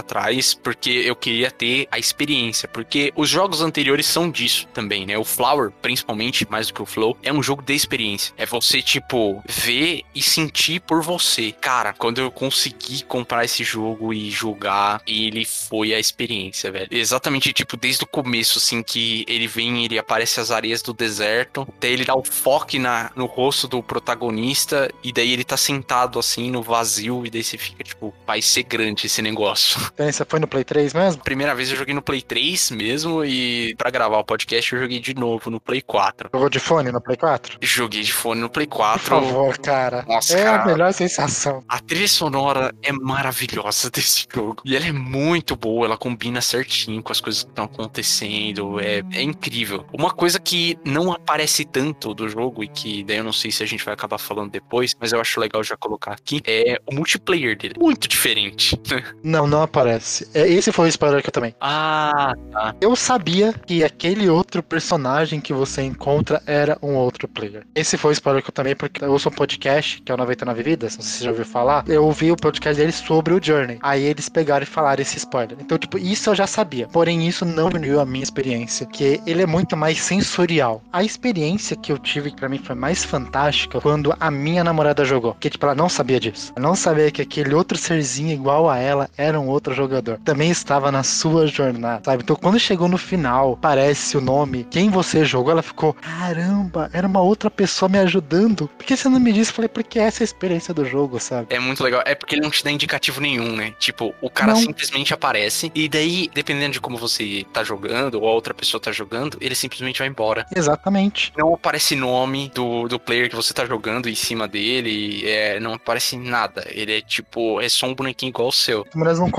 [SPEAKER 1] porque eu queria ter a experiência. Porque os jogos anteriores são disso também, né? O Flower, principalmente, mais do que o Flow, é um jogo de experiência. É você, tipo, ver e sentir por você. Cara, quando eu consegui comprar esse jogo e jogar, ele foi a experiência, velho. Exatamente, tipo, desde o começo, assim, que ele vem, ele aparece as areias do deserto, daí ele dá o foco na, no rosto do protagonista, e daí ele tá sentado, assim, no vazio, e daí você fica, tipo, vai ser grande esse negócio.
[SPEAKER 2] Você foi no Play 3 mesmo?
[SPEAKER 1] Primeira vez eu joguei no Play 3 mesmo, e para gravar o podcast eu joguei de novo no Play 4.
[SPEAKER 2] Jogou de fone no Play 4?
[SPEAKER 1] Joguei de fone no Play
[SPEAKER 2] Por
[SPEAKER 1] 4.
[SPEAKER 2] favor, cara.
[SPEAKER 1] Nossa,
[SPEAKER 2] é
[SPEAKER 1] cara.
[SPEAKER 2] a melhor sensação.
[SPEAKER 1] A trilha sonora é maravilhosa desse jogo. E ela é muito boa, ela combina certinho com as coisas que estão acontecendo. É, é incrível. Uma coisa que não aparece tanto do jogo, e que daí eu não sei se a gente vai acabar falando depois, mas eu acho legal já colocar aqui, é o multiplayer dele. Muito diferente.
[SPEAKER 2] Não, não aparece. É, esse foi o spoiler que eu também.
[SPEAKER 1] ah, tá.
[SPEAKER 2] Eu sabia que aquele outro personagem que você encontra era um outro player. Esse foi o spoiler que eu também, porque eu ouço um podcast, que é o 99 Vidas, não sei se você já ouviu falar. Eu ouvi o podcast deles sobre o Journey. Aí eles pegaram e falaram esse spoiler. Então, tipo, isso eu já sabia. Porém, isso não diminuiu a minha experiência, que ele é muito mais sensorial. A experiência que eu tive, que pra mim foi mais fantástica, quando a minha namorada jogou. Que, tipo, ela não sabia disso. Ela não sabia que aquele outro serzinho igual a ela era um outro jogador. Também estava na sua jornada, sabe? Então, quando chegou no final, parece o nome, quem você jogou, ela ficou, caramba, era uma outra pessoa me ajudando. Por que você não me disse? Eu falei, porque essa é a experiência do jogo, sabe?
[SPEAKER 1] É muito legal. É porque ele não te dá indicativo nenhum, né? Tipo, o cara
[SPEAKER 2] Não.
[SPEAKER 1] simplesmente aparece, e daí, dependendo de como você tá jogando, ou a outra pessoa tá jogando, ele simplesmente vai embora.
[SPEAKER 2] Exatamente.
[SPEAKER 1] Não aparece nome do, do player que você tá jogando em cima dele, é, não aparece nada. Ele é tipo, é só um bonequinho igual o seu.
[SPEAKER 2] Nós não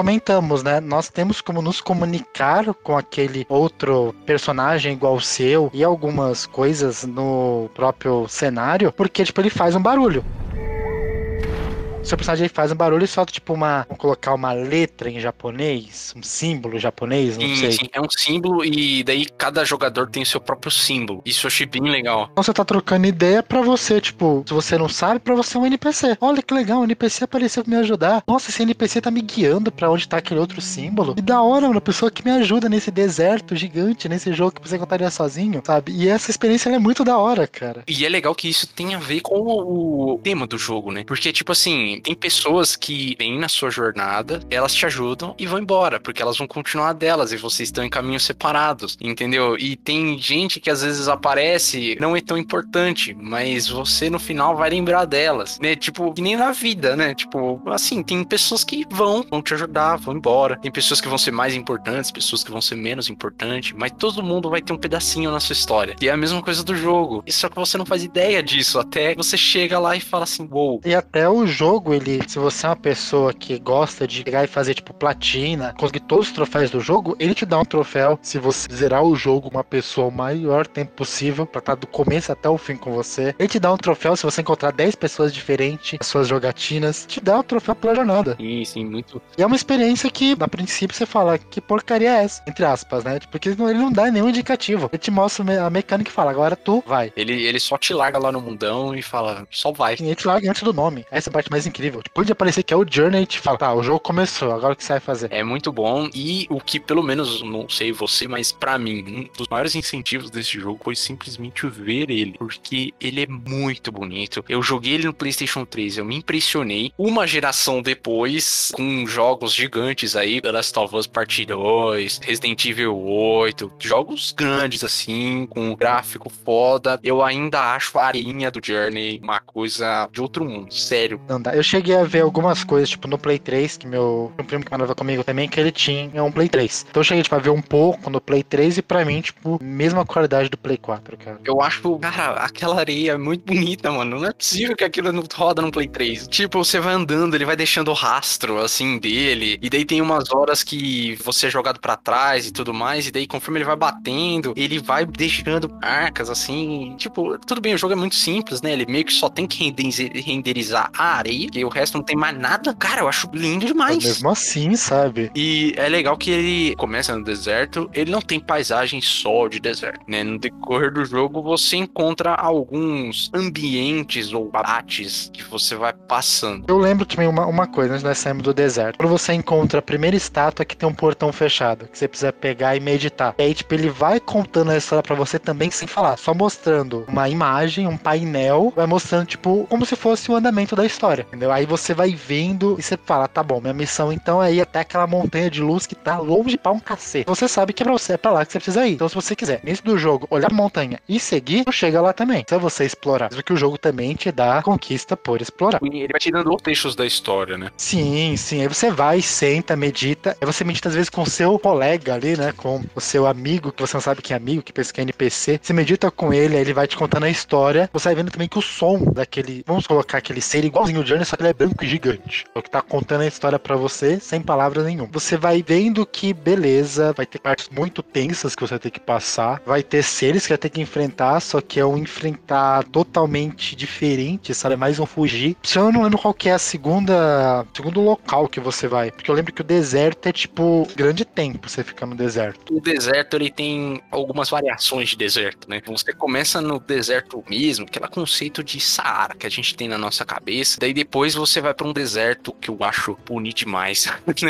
[SPEAKER 2] né? Nós temos como nos comunicar com aquele outro personagem igual o seu e algumas coisas no próprio cenário, porque, tipo, ele faz um barulho. Seu personagem faz um barulho e solta, tipo, uma. Vamos colocar uma letra em japonês, um símbolo japonês, não
[SPEAKER 1] Sim,
[SPEAKER 2] sei.
[SPEAKER 1] sim, é um símbolo e daí cada jogador tem o seu próprio símbolo. Isso eu achei bem legal.
[SPEAKER 2] Então você tá trocando ideia pra você, tipo, se você não sabe, pra você é um NPC. Olha que legal, o NPC apareceu pra me ajudar. Nossa, esse NPC tá me guiando pra onde tá aquele outro símbolo. E da hora, uma pessoa que me ajuda nesse deserto gigante, nesse jogo que você contaria sozinho, sabe? E essa experiência é muito da hora, cara.
[SPEAKER 1] E é legal que isso tem a ver com o tema do jogo, né? Porque, tipo assim, tem pessoas que vêm na sua jornada, elas te ajudam e vão embora, porque elas vão continuar delas e vocês estão em caminhos separados, entendeu? E tem gente que às vezes aparece, não é tão importante, mas você no final vai lembrar delas, né? Tipo, que nem na vida, né? Tipo, assim, tem pessoas que vão, vão te ajudar, vão embora. Tem pessoas que vão ser mais importantes, pessoas que vão ser menos importantes, mas todo mundo vai ter um pedacinho na sua história. E é a mesma coisa do jogo. Só que você não faz ideia disso, até você chega lá e fala assim, uou,
[SPEAKER 2] E até o jogo jogo, ele, se você é uma pessoa que gosta de pegar e fazer tipo platina, conseguir todos os troféus do jogo, ele te dá um troféu se você zerar o jogo uma pessoa o maior tempo possível, pra estar do começo até o fim com você. Ele te dá um troféu se você encontrar 10 pessoas diferentes, as suas jogatinas, te dá um troféu pela jornada.
[SPEAKER 1] Sim, sim, muito.
[SPEAKER 2] E é uma experiência que, a princípio, você fala que porcaria é essa, entre aspas, né? Porque ele não- dá nenhum indicativo. Ele te mostra a mecânica e fala, agora tu vai.
[SPEAKER 1] Ele, ele só te larga lá no mundão e fala, só vai.
[SPEAKER 2] E ele te larga antes do nome. Essa é a parte mais incrível. Depois de aparecer que é o Journey, ele te fala, tá, o jogo começou, agora o que você vai fazer?
[SPEAKER 1] É muito bom e o que pelo menos não sei você, mas pra mim um dos maiores incentivos desse jogo foi simplesmente ver ele, porque ele é muito bonito. Eu joguei ele no PlayStation 3, eu me impressionei. Uma geração depois, com jogos gigantes aí, The Last of Us Part 2, Resident Evil 8, jogos grandes assim, com um gráfico foda, eu ainda acho a areinha do Journey uma coisa de outro mundo, sério.
[SPEAKER 2] Não dá. Eu cheguei a ver algumas coisas, tipo, no Play 3, que meu primo que morava comigo também, que ele tinha um Play 3. Então eu cheguei, tipo, a ver um pouco no Play 3 e pra mim, tipo, mesma qualidade do Play 4, cara.
[SPEAKER 1] Eu acho, cara, aquela areia é muito bonita, mano. Não é possível que aquilo não roda no Play 3. Tipo, você vai andando, ele vai deixando o rastro, assim, dele. E daí tem umas horas que você é jogado pra trás e tudo mais. E daí, conforme ele vai batendo, ele vai deixando marcas, assim. Tipo, tudo bem, o jogo é muito simples, né? Ele meio que só tem que render- renderizar a areia. E o resto não tem mais nada. Cara, eu acho lindo
[SPEAKER 2] Mas
[SPEAKER 1] demais.
[SPEAKER 2] mesmo assim, sabe?
[SPEAKER 1] E é legal que ele começa no deserto, ele não tem paisagem só de deserto, né? No decorrer do jogo você encontra alguns ambientes ou abates que você vai passando.
[SPEAKER 2] Eu lembro também uma, uma coisa, antes nós sairmos do deserto. Quando você encontra a primeira estátua que tem um portão fechado, que você precisa pegar e meditar. E aí, tipo, ele vai contando a história pra você também sem falar, só mostrando uma imagem, um painel, vai mostrando, tipo, como se fosse o andamento da história, entendeu? Aí você vai vendo e você fala, tá bom, minha missão então é ir até aquela montanha de luz que tá longe pra um cacete. Você sabe que é pra você, é pra lá que você precisa ir. Então, se você quiser, início do jogo, olhar a montanha e seguir, tu chega lá também. Se você explorar. Mesmo que o jogo também te dá conquista por explorar.
[SPEAKER 1] Ele vai te dando trechos da história, né?
[SPEAKER 2] Sim, sim. Aí você vai, senta, medita. Aí você medita às vezes com o seu colega ali, né? Com o seu amigo, que você não sabe que é amigo, que pensa que é NPC. Você medita com ele, aí ele vai te contando a história. Você vai vendo também que o som daquele. Vamos colocar aquele ser igualzinho o Journey, ele é branco e gigante. É o que tá contando a história pra você, sem palavras nenhuma. Você vai vendo que, beleza, vai ter partes muito tensas que você vai ter que passar. Vai ter seres que vai ter que enfrentar, só que é um enfrentar totalmente diferente, sabe? É mais um fugir. Se eu não lembro qual que é a segunda. Segundo local que você vai. Porque eu lembro que o deserto é tipo grande tempo você ficar no deserto.
[SPEAKER 1] O deserto ele tem algumas variações de deserto, né? Você começa no deserto mesmo, aquele conceito de Saara que a gente tem na nossa cabeça. Daí depois você vai pra um deserto que eu acho bonito demais,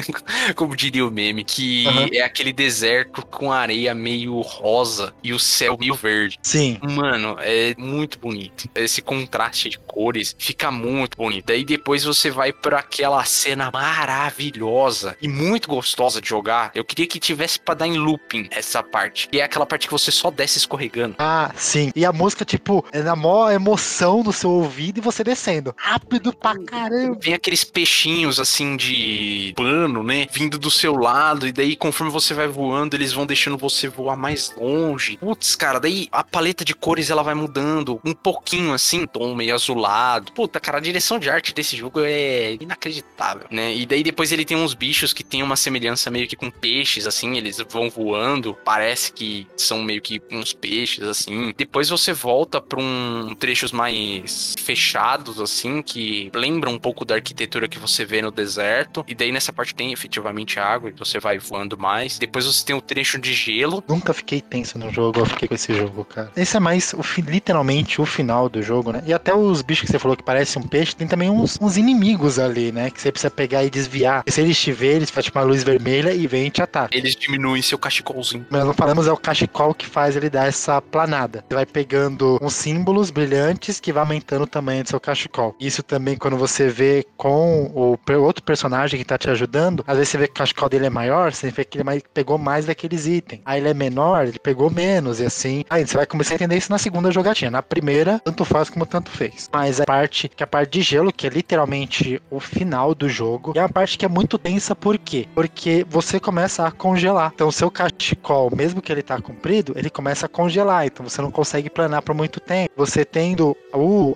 [SPEAKER 1] como diria o meme, que
[SPEAKER 2] Aham.
[SPEAKER 1] é aquele deserto com areia meio rosa e o céu meio verde.
[SPEAKER 2] Sim.
[SPEAKER 1] Mano, é muito bonito. Esse contraste de cores fica muito bonito. Daí depois você vai pra aquela cena maravilhosa e muito gostosa de jogar. Eu queria que tivesse pra dar em looping essa parte. E é aquela parte que você só desce escorregando.
[SPEAKER 2] Ah, sim. E a música, tipo, é na maior emoção no seu ouvido e você descendo. Rápido pra caramba.
[SPEAKER 1] Vem aqueles peixinhos assim de pano, né? Vindo do seu lado. E daí, conforme você vai voando, eles vão deixando você voar mais longe. Putz, cara, daí a paleta de cores ela vai mudando um pouquinho assim, tom meio azulado. Puta, cara, a direção de arte desse jogo é inacreditável, né? E daí depois ele tem uns bichos que tem uma semelhança meio que com peixes, assim, eles vão voando. Parece que são meio que uns peixes, assim. Depois você volta pra um trechos mais fechados, assim, que lembram um pouco da arquitetura que você vê no deserto. E daí nessa parte tem efetivamente água e você vai voando mais. Depois você tem o trecho de gelo.
[SPEAKER 2] Nunca fiquei tenso no jogo, eu fiquei com esse jogo, cara. Esse é mais, o, literalmente, o final do jogo, né? E até os bichos que você falou que parecem um peixe, tem também uns, uns inimigos ali, né? Que você precisa pegar e desviar. E se eles te verem, eles fazem tipo, uma luz vermelha e vem e te ataca.
[SPEAKER 1] Eles diminuem seu cachecolzinho.
[SPEAKER 2] Mas não falamos é o cachecol que faz ele dar essa planada. Você vai pegando uns símbolos brilhantes que vai aumentando o tamanho do seu cachecol. Isso também quando você vê com o outro personagem que tá te ajudando, às vezes você vê que o cachecol dele é maior, você vê que ele mais- pegou mais daqueles itens. Aí ele é menor, ele pegou menos e assim. Aí você vai começar a entender isso na segunda jogatina. Na primeira, tanto faz como tanto fez. Mas a parte que é a parte de gelo, que é literalmente o final do jogo, é uma parte que é muito tensa, por quê? Porque você começa a congelar. Então, seu cachecol, mesmo que ele tá comprido, ele começa a congelar. Então, você não consegue planar por muito tempo. Você tendo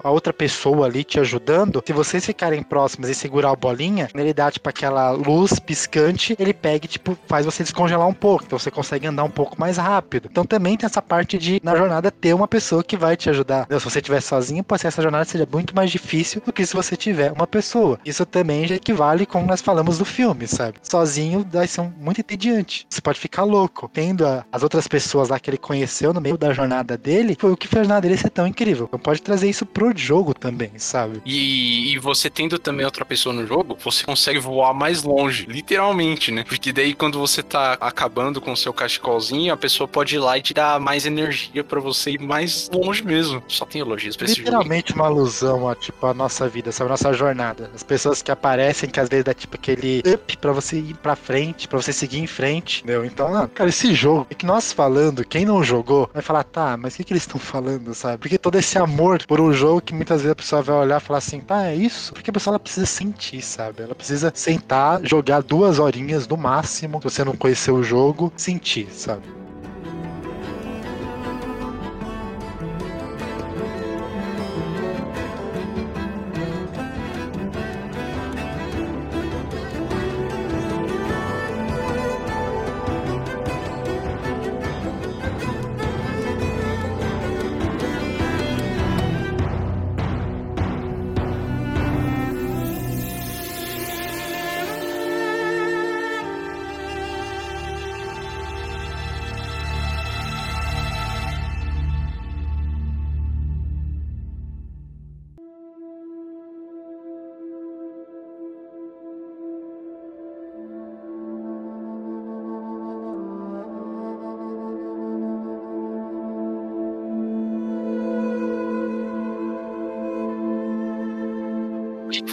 [SPEAKER 2] a outra pessoa ali te ajudando, se vocês ficarem próximos e segurar a bolinha, ele dá, tipo, aquela luz piscante, ele pega e, tipo, faz você descongelar um pouco. Então você consegue andar um pouco mais rápido. Então também tem essa parte de, na jornada, ter uma pessoa que vai te ajudar. Então, se você estiver sozinho, pode ser essa jornada seja muito mais difícil do que se você tiver uma pessoa. Isso também já equivale como nós falamos do filme, sabe? Sozinho vai ser muito entediante. Você pode ficar louco. Tendo a, as outras pessoas lá que ele conheceu no meio da jornada dele, foi o que fez a jornada dele ser tão incrível. Então pode trazer isso pro jogo também, sabe?
[SPEAKER 1] E, e você tendo também outra pessoa no jogo, você consegue voar mais longe, literalmente, né? Porque daí quando você tá acabando com o seu cachecolzinho, a pessoa pode ir lá e te dar mais energia para você ir mais longe mesmo. Só tem elogios pra esse jogo.
[SPEAKER 2] Literalmente uma alusão a, tipo, a nossa vida, sabe? Nossa jornada. As pessoas que aparecem, que às vezes dá, tipo, aquele up pra você ir pra frente, pra você seguir em frente, entendeu? Então, ah, cara, esse jogo, é que nós falando, quem não jogou, vai falar, tá, mas o que, que eles estão falando, sabe? Porque todo esse amor por um jogo que muitas vezes a pessoa vai olhar e falar assim, tá, é isso? Porque a pessoa ela precisa sentir, sabe? Ela precisa sentar, jogar duas horinhas no máximo, se você não conhecer o jogo, sentir, sabe?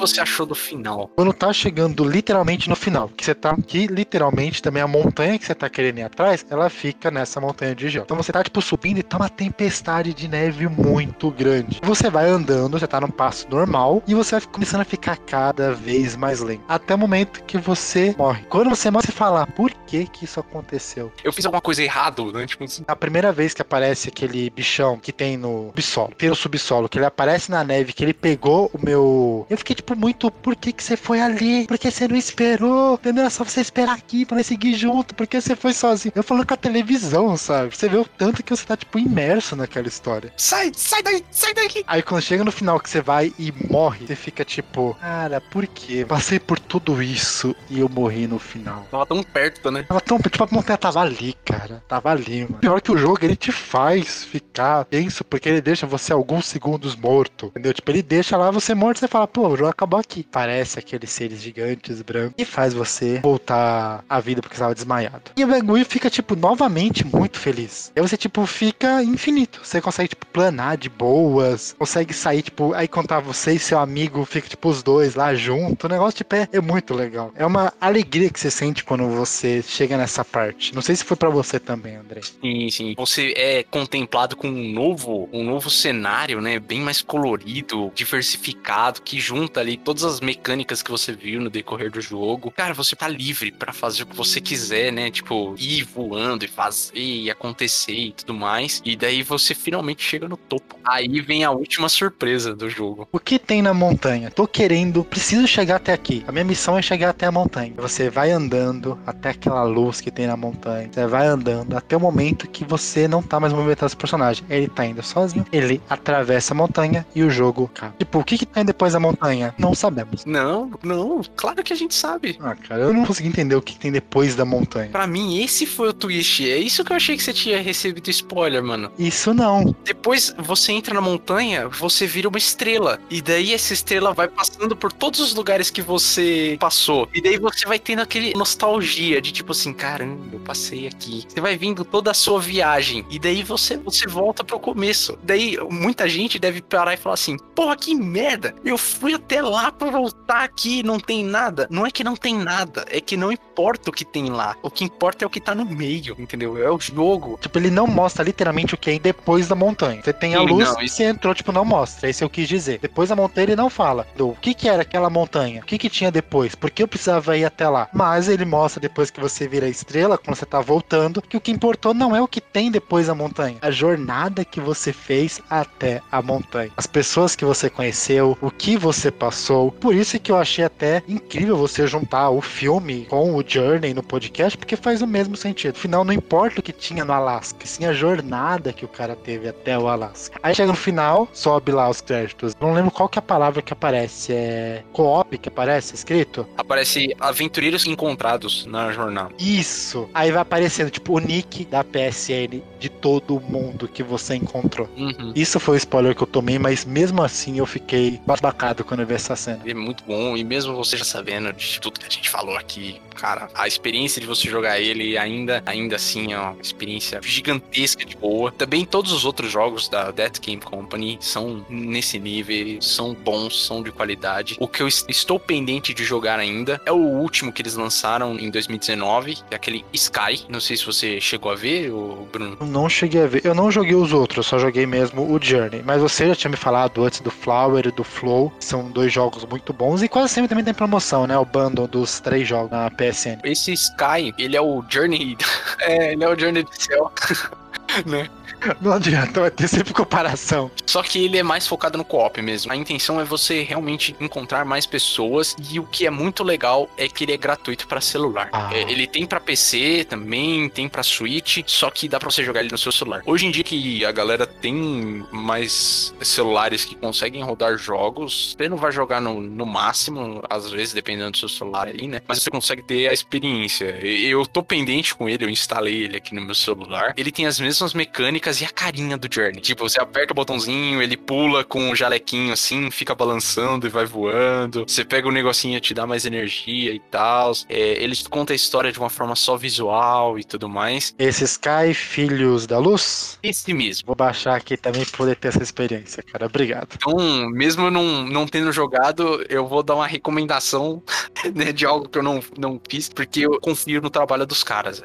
[SPEAKER 1] Você achou do final?
[SPEAKER 2] Quando tá chegando literalmente no final, que você tá aqui, literalmente também a montanha que você tá querendo ir atrás, ela fica nessa montanha de gelo. Então você tá, tipo, subindo e tá uma tempestade de neve muito grande. Você vai andando, você tá num passo normal, e você vai começando a ficar cada vez mais lento. Até o momento que você morre. Quando você morre, você fala, por que que isso aconteceu?
[SPEAKER 1] Eu fiz alguma coisa errado, né? Tipo assim,
[SPEAKER 2] A primeira vez que aparece aquele bichão que tem no subsolo, no subsolo, que ele aparece na neve, que ele pegou o meu. Eu fiquei tipo muito, por que que você foi ali? Por que você não esperou? Entendeu? É só você esperar aqui pra nós seguir junto. Por que você foi sozinho? Eu falando com a televisão, sabe? Você vê o tanto que você tá tipo imerso naquela história.
[SPEAKER 1] sai, sai daí, sai daqui.
[SPEAKER 2] Aí quando chega no final que você vai e morre, você fica tipo, cara, por quê? Passei por tudo isso e eu morri no final.
[SPEAKER 1] Tava tão perto, né?
[SPEAKER 2] Tava tão, tipo, a montanha tava ali, cara. Tava ali, mano. Pior que o jogo, ele te faz ficar tenso, porque ele deixa você alguns segundos morto. Entendeu? Tipo, ele deixa lá você morto e você fala, pô, o jogo acabou aqui. Parece aqueles seres gigantes, brancos, e faz você voltar à vida porque você tava desmaiado. E o bagulho fica, tipo, novamente muito feliz. E aí você, tipo, fica infinito. Você consegue, tipo, planar de boas, consegue sair, tipo, aí contar você e seu amigo, fica, tipo, os dois lá junto. O negócio, tipo, é, é muito legal. É uma alegria que você sente quando você chega nessa parte. Não sei se foi pra você também, André.
[SPEAKER 1] Sim, sim. Você é contemplado com um novo, um novo cenário, né? Bem mais colorido, diversificado, que junta ali todas as mecânicas que você viu no decorrer do jogo. Cara, você tá livre pra fazer o que você quiser, né? Tipo, ir voando e fazer e acontecer e tudo mais. E daí você finalmente chega no topo. Aí vem a última surpresa do jogo.
[SPEAKER 2] O que tem na montanha? Tô querendo, preciso chegar até aqui. A minha missão é chegar até a montanha. Você vai andando até aquela luz que tem na montanha. Você vai andando até o momento que você não tá mais movimentando esse personagem. Ele tá indo sozinho. Ele atravessa a montanha e o jogo acaba. Tipo, o que que tem depois da montanha? Não sabemos.
[SPEAKER 1] Não, não, claro que a gente sabe.
[SPEAKER 2] Ah, cara, eu não consegui entender o que tem depois da montanha.
[SPEAKER 1] Pra mim, esse foi o twist. É isso que eu achei que você tinha recebido spoiler, mano.
[SPEAKER 2] Isso não.
[SPEAKER 1] Depois você entra na montanha, você vira uma estrela. E daí essa estrela vai passando por todos os lugares que você passou. E daí você vai tendo aquele nostalgia de tipo assim, caramba, eu passei aqui. Você vai vindo toda a sua viagem. E daí você, você volta pro começo. Daí muita gente deve parar e falar assim: porra, que merda! Eu fui até lá pra voltar aqui, não tem nada. Não é que não tem nada, é que não importa o que tem lá. O que importa é o que tá no meio, entendeu? É o jogo.
[SPEAKER 2] Tipo, ele não mostra literalmente o que é depois da montanha. Você tem a luz
[SPEAKER 1] não,
[SPEAKER 2] e
[SPEAKER 1] isso-
[SPEAKER 2] você entrou, tipo, não mostra. É isso que eu quis dizer. Depois da montanha ele não fala. Do o que que era aquela montanha? O que que tinha depois? Por que eu precisava ir até lá? Mas ele mostra depois que você você vira estrela, quando você tá voltando, que o que importou não é o que tem depois da montanha, a jornada que você fez até a montanha. As pessoas que você conheceu, o que você passou. Por isso é que eu achei até incrível você juntar o filme com o Journey no podcast, porque faz o mesmo sentido. Afinal, não importa o que tinha no Alasca, sim a jornada que o cara teve até o Alasca. Aí chega no final, sobe lá os créditos. Não lembro qual que é a palavra que aparece. É co-op que aparece escrito?
[SPEAKER 1] Aparece aventureiros encontrados na jornada.
[SPEAKER 2] Isso. Aí vai aparecendo, tipo, o nick da PSN de todo mundo que você encontrou.
[SPEAKER 1] Uhum.
[SPEAKER 2] Isso foi o spoiler que eu tomei, mas mesmo assim eu fiquei babacado quando eu vi essa cena.
[SPEAKER 1] É muito bom, e mesmo você já sabendo de tudo que a gente falou aqui, cara, a experiência de você jogar ele ainda, ainda assim é uma experiência gigantesca de boa. Também todos os outros jogos da Death Game Company são nesse nível, são bons, são de qualidade. O que eu est- estou pendente de jogar ainda é o último que eles lançaram em 2019, é aquele Sky. Não sei se você chegou a ver, o Bruno.
[SPEAKER 2] Não cheguei a ver. Eu não joguei os outros, só joguei mesmo o Journey. Mas você já tinha me falado antes do Flower e do Flow. São dois jogos muito bons e quase sempre também tem promoção, né? O bundle dos três jogos na PSN.
[SPEAKER 1] Esse Sky, ele é o Journey. é, ele é o Journey do céu. né?
[SPEAKER 2] Não adianta, vai ter sempre comparação.
[SPEAKER 1] Só que ele é mais focado no co-op mesmo. A intenção é você realmente encontrar mais pessoas e o que é muito legal é que ele é gratuito para celular.
[SPEAKER 2] Ah.
[SPEAKER 1] É, ele tem para PC também, tem para Switch, só que dá para você jogar ele no seu celular. Hoje em dia que a galera tem mais celulares que conseguem rodar jogos, você não vai jogar no, no máximo, às vezes dependendo do seu celular ali, né? Mas você consegue ter a experiência. Eu tô pendente com ele, eu instalei ele aqui no meu celular. Ele tem as mesmas mecânicas e a carinha do Journey. Tipo, você aperta o botãozinho, ele pula com um jalequinho assim, fica balançando e vai voando. Você pega o negocinho, te dá mais energia e tal. É, ele conta a história de uma forma só visual e tudo mais.
[SPEAKER 2] Esse Sky Filhos da Luz.
[SPEAKER 1] Esse mesmo.
[SPEAKER 2] Vou baixar aqui também pra poder ter essa experiência, cara. Obrigado.
[SPEAKER 1] Então, mesmo eu não, não tendo jogado, eu vou dar uma recomendação né, de algo que eu não, não fiz, porque eu confio no trabalho dos caras.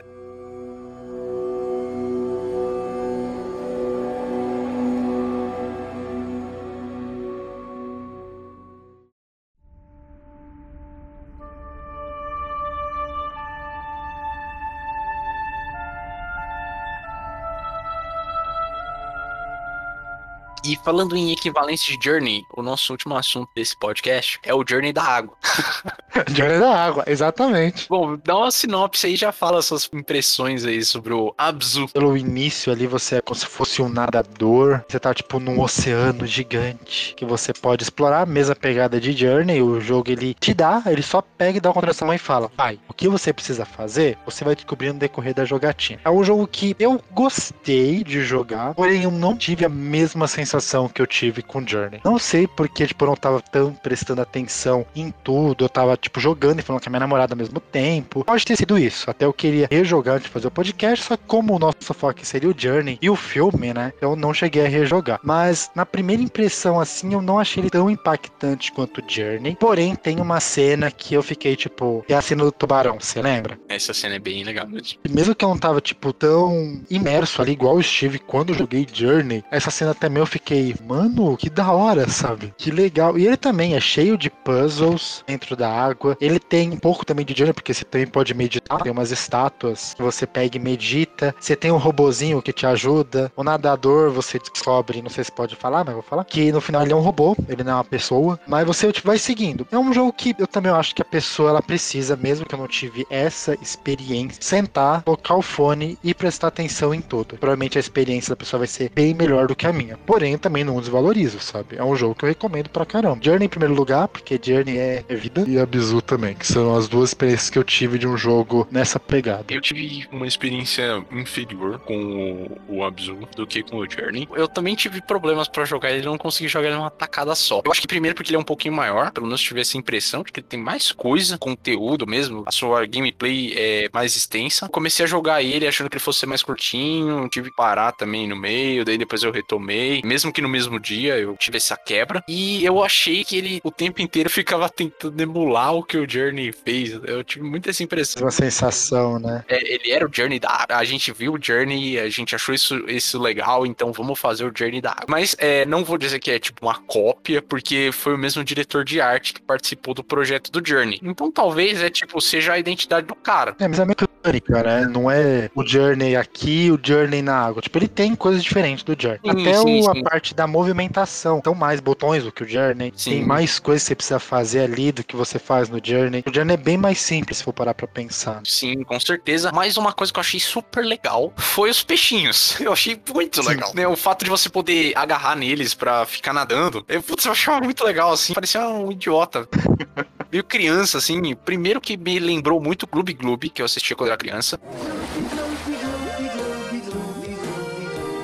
[SPEAKER 1] E falando em equivalência de Journey, o nosso último assunto desse podcast é o Journey da água.
[SPEAKER 2] Journey da Água, exatamente.
[SPEAKER 1] Bom, dá uma sinopse aí e já fala suas impressões aí sobre o Abzu.
[SPEAKER 2] Pelo início ali você é como se fosse um nadador. Você tá tipo num oceano gigante que você pode explorar. A mesma pegada de Journey. O jogo ele te dá, ele só pega e dá uma contração e fala: Vai, o que você precisa fazer, você vai descobrir no decorrer da jogatina. É um jogo que eu gostei de jogar, porém eu não tive a mesma sensação que eu tive com Journey. Não sei porque, tipo, eu não tava tão prestando atenção em tudo. Eu tava, tipo, jogando e falando com a minha namorada ao mesmo tempo. Pode ter sido isso. Até eu queria rejogar antes de fazer o podcast, só que como o nosso foco seria o Journey e o filme, né? Eu não cheguei a rejogar. Mas na primeira impressão, assim, eu não achei ele tão impactante quanto o Journey. Porém, tem uma cena que eu fiquei, tipo, é a cena do tubarão, você lembra?
[SPEAKER 1] Essa cena é bem legal mesmo.
[SPEAKER 2] E mesmo que eu não tava, tipo, tão imerso ali, igual eu estive quando eu joguei Journey, essa cena também eu fiquei, mano, que da hora, sabe? Que legal. E ele também é cheio de puzzles dentro da água. Ele tem um pouco também de Journey, porque você também pode meditar. Tem umas estátuas que você pega e medita. Você tem um robozinho que te ajuda. O nadador, você descobre, não sei se pode falar, mas vou falar, que no final ele é um robô, ele não é uma pessoa. Mas você tipo, vai seguindo. É um jogo que eu também acho que a pessoa, ela precisa, mesmo que eu não tive essa experiência, sentar, colocar o fone e prestar atenção em tudo. Provavelmente a experiência da pessoa vai ser bem melhor do que a minha. Porém, também não desvalorizo, sabe? É um jogo que eu recomendo pra caramba. Journey em primeiro lugar, porque Journey é é vida. E a Bizu também, que são as duas experiências que eu tive de um jogo nessa pegada.
[SPEAKER 1] Eu tive uma experiência inferior com o, Abzu do que com o Journey. Eu também tive problemas pra jogar ele, não consegui jogar ele numa tacada só. Eu acho que primeiro porque ele é um pouquinho maior, pelo menos tive essa impressão de que ele tem mais coisa, conteúdo mesmo. A sua gameplay é mais extensa. Comecei a jogar ele achando que ele fosse ser mais curtinho, tive que parar também no meio, daí depois eu retomei. Mesmo que no mesmo dia eu tive essa quebra. E eu achei que ele o tempo inteiro ficava tentando emular o que o Journey fez. Eu tive muito essa impressão.
[SPEAKER 2] Uma sensação, né?
[SPEAKER 1] É, ele era o Journey da. A gente viu o Journey, a gente achou isso, isso legal, então vamos fazer o Journey da. Mas é, não vou dizer que é tipo uma cópia, porque foi o mesmo diretor de arte que participou do projeto do Journey. Então talvez é tipo, seja a identidade do cara.
[SPEAKER 2] É, mas é meio que mecânica, né? Não é o Journey aqui, o Journey na água. Tipo, ele tem coisas diferentes do Journey.
[SPEAKER 1] Sim,
[SPEAKER 2] Até
[SPEAKER 1] sim,
[SPEAKER 2] o-
[SPEAKER 1] sim.
[SPEAKER 2] a parte da movimentação. Então, mais botões do que o Journey. Tem mais coisas que você precisa fazer ali do que você faz no Journey. O Journey é bem mais simples, se for parar pra pensar.
[SPEAKER 1] Sim, com certeza. Mas uma coisa que eu achei super legal foi os peixinhos. Eu achei muito legal. Né, O fato de você poder agarrar neles pra ficar nadando. Eu, putz, eu achava muito legal, assim. Parecia um idiota. Meio criança, assim. Primeiro que me lembrou muito Gloob Gloob, que eu assistia quando era criança.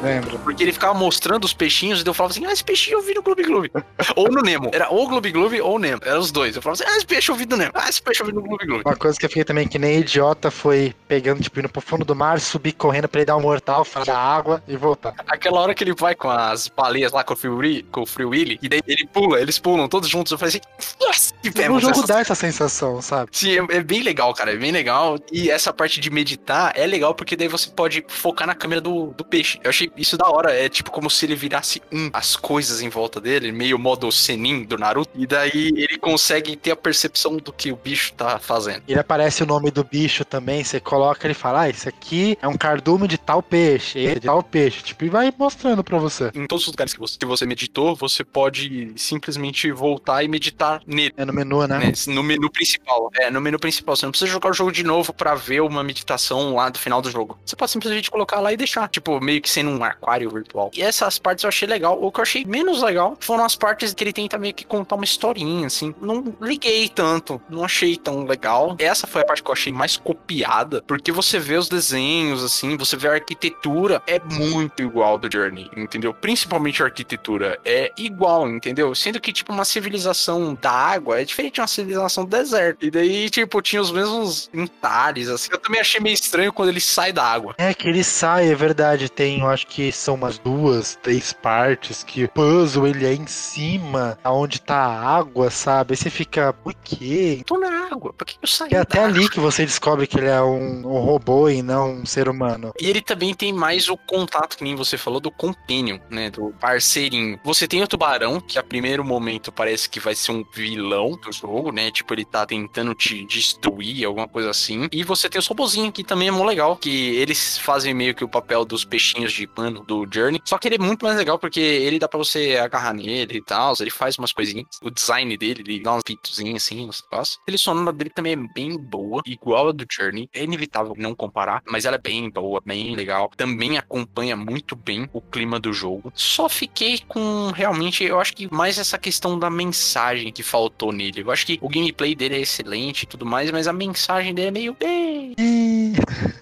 [SPEAKER 2] Lembra?
[SPEAKER 1] Porque ele ficava mostrando os peixinhos e eu falava assim: Ah, esse peixinho eu vi no Gloob Gloob. ou no Nemo. Era ou Gloob Gloob ou Nemo. Eram os dois. Eu falava assim: Ah, esse peixe eu vi no Nemo. Ah, esse peixe eu vi no Gloob Gloob.
[SPEAKER 2] Uma coisa que eu fiquei também que nem idiota foi pegando, tipo, indo pro fundo do mar, subir correndo pra ele dar um mortal, fora da água e voltar.
[SPEAKER 1] Aquela hora que ele vai com as baleias lá com o Free Willy, com o Free Willy e daí ele pula, eles pulam todos juntos. Eu falei assim: Yes! Que
[SPEAKER 2] o
[SPEAKER 1] temos
[SPEAKER 2] jogo dá essa sensação, sabe?
[SPEAKER 1] Sim, é, é bem legal, cara. É bem legal. E essa parte de meditar é legal porque daí você pode focar na câmera do, do peixe. Eu achei isso da hora. É tipo como se ele virasse um, as coisas em volta dele, meio modo Senin do Naruto. E daí ele consegue ter a percepção do que o bicho tá fazendo.
[SPEAKER 2] Ele aparece o nome do bicho também, você coloca ele fala, ah, esse aqui é um cardume de tal peixe, esse é de tal peixe, tipo, e vai mostrando pra você.
[SPEAKER 1] Em todos os lugares que você, que você meditou, você pode simplesmente voltar e meditar nele.
[SPEAKER 2] É no menu, né?
[SPEAKER 1] né, No menu principal. É, no menu principal. Você não precisa jogar o jogo de novo pra ver uma meditação lá do final do jogo. Você pode simplesmente colocar lá e deixar. Tipo, meio que sendo um aquário virtual. E essas partes eu achei legal. O que eu achei menos legal foram as partes que ele tenta meio que contar uma historinha, assim. Não liguei tanto. Não achei tão legal. Essa foi a parte que eu achei mais copiada. Porque você vê os desenhos, assim, você vê a arquitetura. É muito igual do Journey, entendeu? Principalmente a arquitetura. É igual, entendeu? Sendo que, tipo, uma civilização da água é diferente de uma civilização do deserto. E daí, tipo, tinha os mesmos entalhes, assim. Eu também achei meio estranho quando ele sai da água.
[SPEAKER 2] É que ele sai, é verdade, tem, eu acho que são umas duas, três partes que o puzzle ele é em cima, aonde tá a água, sabe? Aí você fica, por quê?
[SPEAKER 1] Tô na água, por que eu saí
[SPEAKER 2] É até
[SPEAKER 1] da
[SPEAKER 2] ali que você descobre que ele é um, um robô e não um ser humano.
[SPEAKER 1] E ele também tem mais o contato, que nem você falou, do companion, né? Do parceirinho. Você tem o tubarão, que a primeiro momento parece que vai ser um vilão do jogo, né? Tipo, ele tá tentando te destruir, alguma coisa assim. E você tem os robozinhos, que também é muito legal, que eles fazem meio que o papel dos peixinhos de pano do Journey. Só que ele é muito mais legal, porque ele dá pra você agarrar nele e tal, ele faz umas coisinhas. O design dele, ele dá uns pitozinhos assim, uns negócios. A trilha sonora dele também é bem boa, igual a do Journey. É inevitável não comparar, mas ela é bem boa, bem legal. Também acompanha muito bem o clima do jogo. Só fiquei com realmente, eu acho que mais essa questão da mensagem que faltou nele. Eu acho que o gameplay dele é excelente e tudo mais, mas a mensagem dele é meio.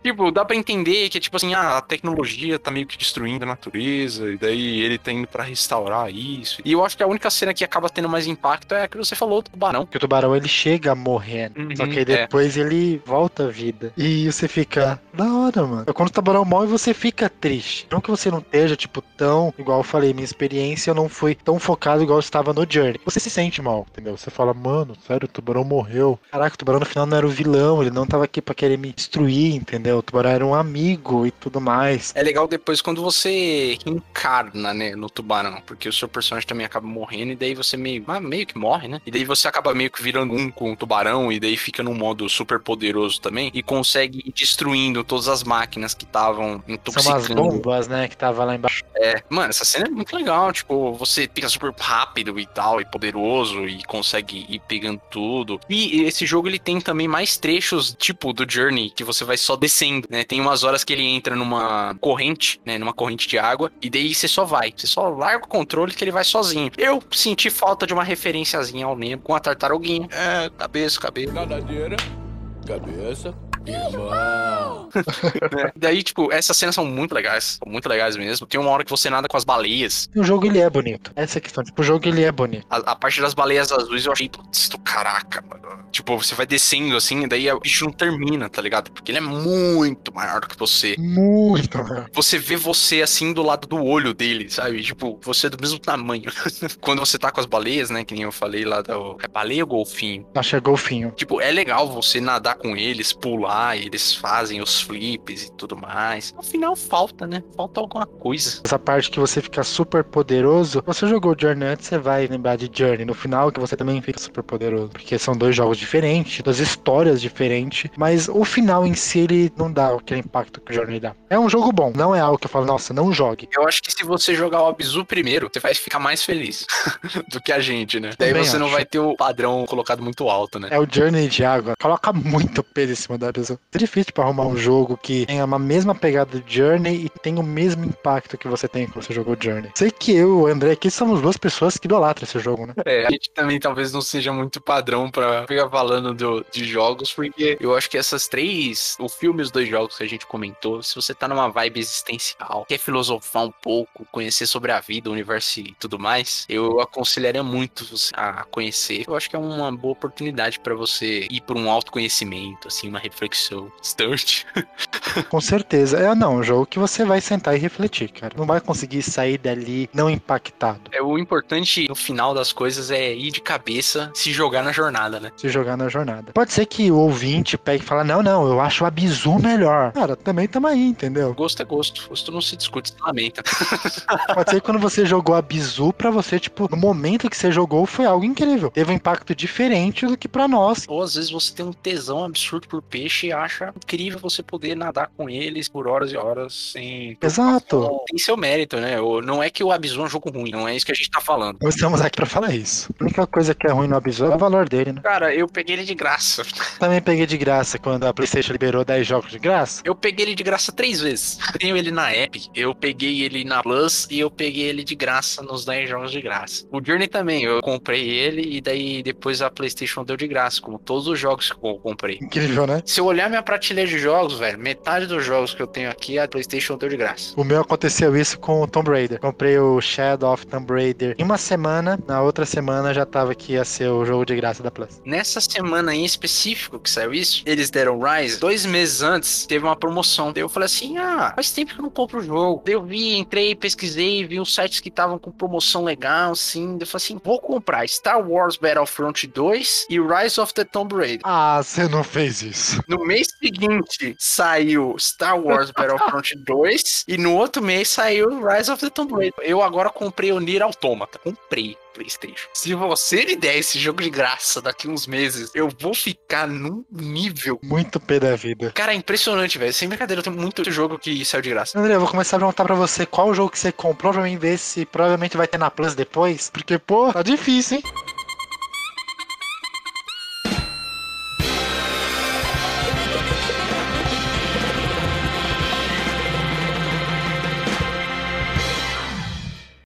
[SPEAKER 1] Tipo, dá pra entender que é tipo assim, ah, a tecnologia tá meio que destruindo a natureza, e daí ele tá indo pra restaurar isso. E eu acho que a única cena que acaba tendo mais impacto é a que você falou do tubarão.
[SPEAKER 2] Que o tubarão ele chega morrendo.
[SPEAKER 1] Uhum,
[SPEAKER 2] só que aí
[SPEAKER 1] é.
[SPEAKER 2] depois ele volta à vida. E você fica, da hora, mano. É Quando o tubarão morre, você fica triste. Não que você não esteja, tipo, tão. Igual eu falei, minha experiência eu não fui tão focado igual eu estava no Journey. Você se sente mal, entendeu? Você fala, mano, sério, o tubarão morreu. Caraca, o tubarão no final não era o vilão, ele não tava aqui pra querer me destruir, entendeu? O tubarão era um amigo e tudo mais.
[SPEAKER 1] É legal depois quando você reencarna, né, no tubarão, porque o seu personagem também acaba morrendo e daí você meio, meio que morre, né? E daí você acaba meio que virando um com o tubarão e daí fica num modo super poderoso também e consegue ir destruindo todas as máquinas que estavam
[SPEAKER 2] São
[SPEAKER 1] intoxicando.
[SPEAKER 2] umas bombas, né, que tava lá embaixo.
[SPEAKER 1] É, mano, essa cena é muito legal. Tipo, você fica super rápido e tal, e poderoso, e consegue ir pegando tudo. E esse jogo ele tem também mais trechos, tipo do Journey, que você vai só descendo, né? Tem umas horas que ele entra numa corrente, né? Numa corrente de água, e daí você só vai. Você só larga o controle que ele vai sozinho. Eu senti falta de uma referenciazinha ao Nemo com a tartaruguinha. É, cabeça, cabeça.
[SPEAKER 5] Nadadeira, cabeça,
[SPEAKER 1] né? Daí, tipo, essas cenas são muito legais. São muito legais mesmo. Tem uma hora que você nada com as baleias.
[SPEAKER 2] E o jogo ele é bonito. Essa é a questão. Tipo, o jogo ele é bonito.
[SPEAKER 1] A, a parte das baleias azuis eu achei, putz, do caraca, mano. Tipo, você vai descendo assim, e daí o bicho não termina, tá ligado? Porque ele é muito maior que você.
[SPEAKER 2] Muito, mano.
[SPEAKER 1] Você vê você assim do lado do olho dele, sabe? Tipo, você é do mesmo tamanho. Quando você tá com as baleias, né? Que nem eu falei lá do. É baleia ou golfinho?
[SPEAKER 2] Acho que é golfinho.
[SPEAKER 1] Tipo, é legal você nadar com eles, pular lá e eles fazem os flips e tudo mais. No final falta, né? Falta alguma coisa.
[SPEAKER 2] Essa parte que você fica super poderoso. Você jogou Journey antes, você vai lembrar de Journey. No final, que você também fica super poderoso. Porque são dois jogos diferentes, duas histórias diferentes. Mas o final em si, ele não dá aquele impacto que o Journey dá. É um jogo bom, não é algo que eu falo, nossa, não jogue.
[SPEAKER 1] Eu acho que se você jogar o Abzu primeiro, você vai ficar mais feliz do que a gente, né? Daí
[SPEAKER 2] Também
[SPEAKER 1] você não
[SPEAKER 2] acho.
[SPEAKER 1] vai ter o padrão colocado muito alto, né?
[SPEAKER 2] É o Journey de água. Coloca muito peso em cima da É difícil pra arrumar um jogo que tenha uma mesma pegada de Journey e tenha o mesmo impacto que você tem quando você jogou Journey. Sei que eu o André aqui somos duas pessoas que idolatram esse jogo, né?
[SPEAKER 1] É, a gente também talvez não seja muito padrão pra ficar falando do- de jogos, porque eu acho que essas três, o filme e os dois jogos que a gente comentou, se você tá numa vibe existencial, quer filosofar um pouco, conhecer sobre a vida, o universo e tudo mais, eu aconselharia muito você a conhecer. Eu acho que é uma boa oportunidade pra você ir por um autoconhecimento, assim, uma reflexão distante.
[SPEAKER 2] Com certeza. É não, um jogo que você vai sentar e refletir, cara. Não vai conseguir sair dali não impactado.
[SPEAKER 1] É o importante no final das coisas é ir de cabeça, se jogar na jornada, né?
[SPEAKER 2] Se jogar na jornada. Pode ser que o ouvinte pegue e fale: Não, não, eu acho o Abizu melhor. Cara, também tamo aí, entendeu?
[SPEAKER 1] Gosto é gosto. Gosto não se discute, se lamenta.
[SPEAKER 2] Pode ser que quando você jogou a Bizu, pra você, tipo, no momento que você jogou, foi algo incrível. Teve um impacto diferente do que pra nós.
[SPEAKER 1] Ou às vezes você tem um tesão absurdo por peixe e acha incrível você poder nadar com eles por horas e horas sem.
[SPEAKER 2] Exato.
[SPEAKER 1] Tem seu mérito, né? Não é que o Abzu é um jogo ruim, não é isso que a gente tá falando.
[SPEAKER 2] Nós estamos aqui pra falar isso. A única coisa que é ruim no Abizu é o valor dele, né?
[SPEAKER 1] Cara, eu peguei ele de graça.
[SPEAKER 2] Também peguei de graça quando a PlayStation liberou 10 jogos de graça.
[SPEAKER 1] Eu peguei ele de graça três vezes. Eu tenho ele na app, eu peguei ele na Plus e eu peguei ele de graça nos 10 jogos de graça. O Journey também, eu comprei ele e daí depois a PlayStation deu de graça, como todos os jogos que eu comprei.
[SPEAKER 2] Incrível, né?
[SPEAKER 1] Se eu olhar minha prateleira de jogos, velho, metade dos jogos que eu tenho aqui a PlayStation deu de graça.
[SPEAKER 2] O meu aconteceu isso com o Tomb Raider. Comprei o Shadow of Tomb Raider em uma semana, na outra semana já tava que ia ser o jogo de graça da Plus.
[SPEAKER 1] Nessa semana em específico que saiu isso, eles deram Rise. Dois meses antes, teve uma promoção. Daí eu falei assim: ah, faz tempo que eu não compro o jogo. Daí eu vi, entrei, pesquisei, vi uns sites que estavam com promoção legal, assim. Daí eu falei assim: vou comprar Star Wars Battlefront 2 e Rise of the Tomb Raider.
[SPEAKER 2] Ah, você não fez isso.
[SPEAKER 1] No mês seguinte saiu Star Wars Battlefront 2 e no outro mês saiu Rise of the Tomb Raider. Eu agora comprei o Nier Automata. Comprei. PlayStation. Se você me der esse jogo de graça daqui uns meses, eu vou ficar num nível.
[SPEAKER 2] Muito pé da vida.
[SPEAKER 1] Cara, é impressionante, velho. Sem brincadeira, eu tenho muito jogo que saiu de graça.
[SPEAKER 2] André, eu vou começar a perguntar pra você qual jogo que você comprou pra mim ver se provavelmente vai ter na Plus depois. Porque, pô, tá difícil, hein?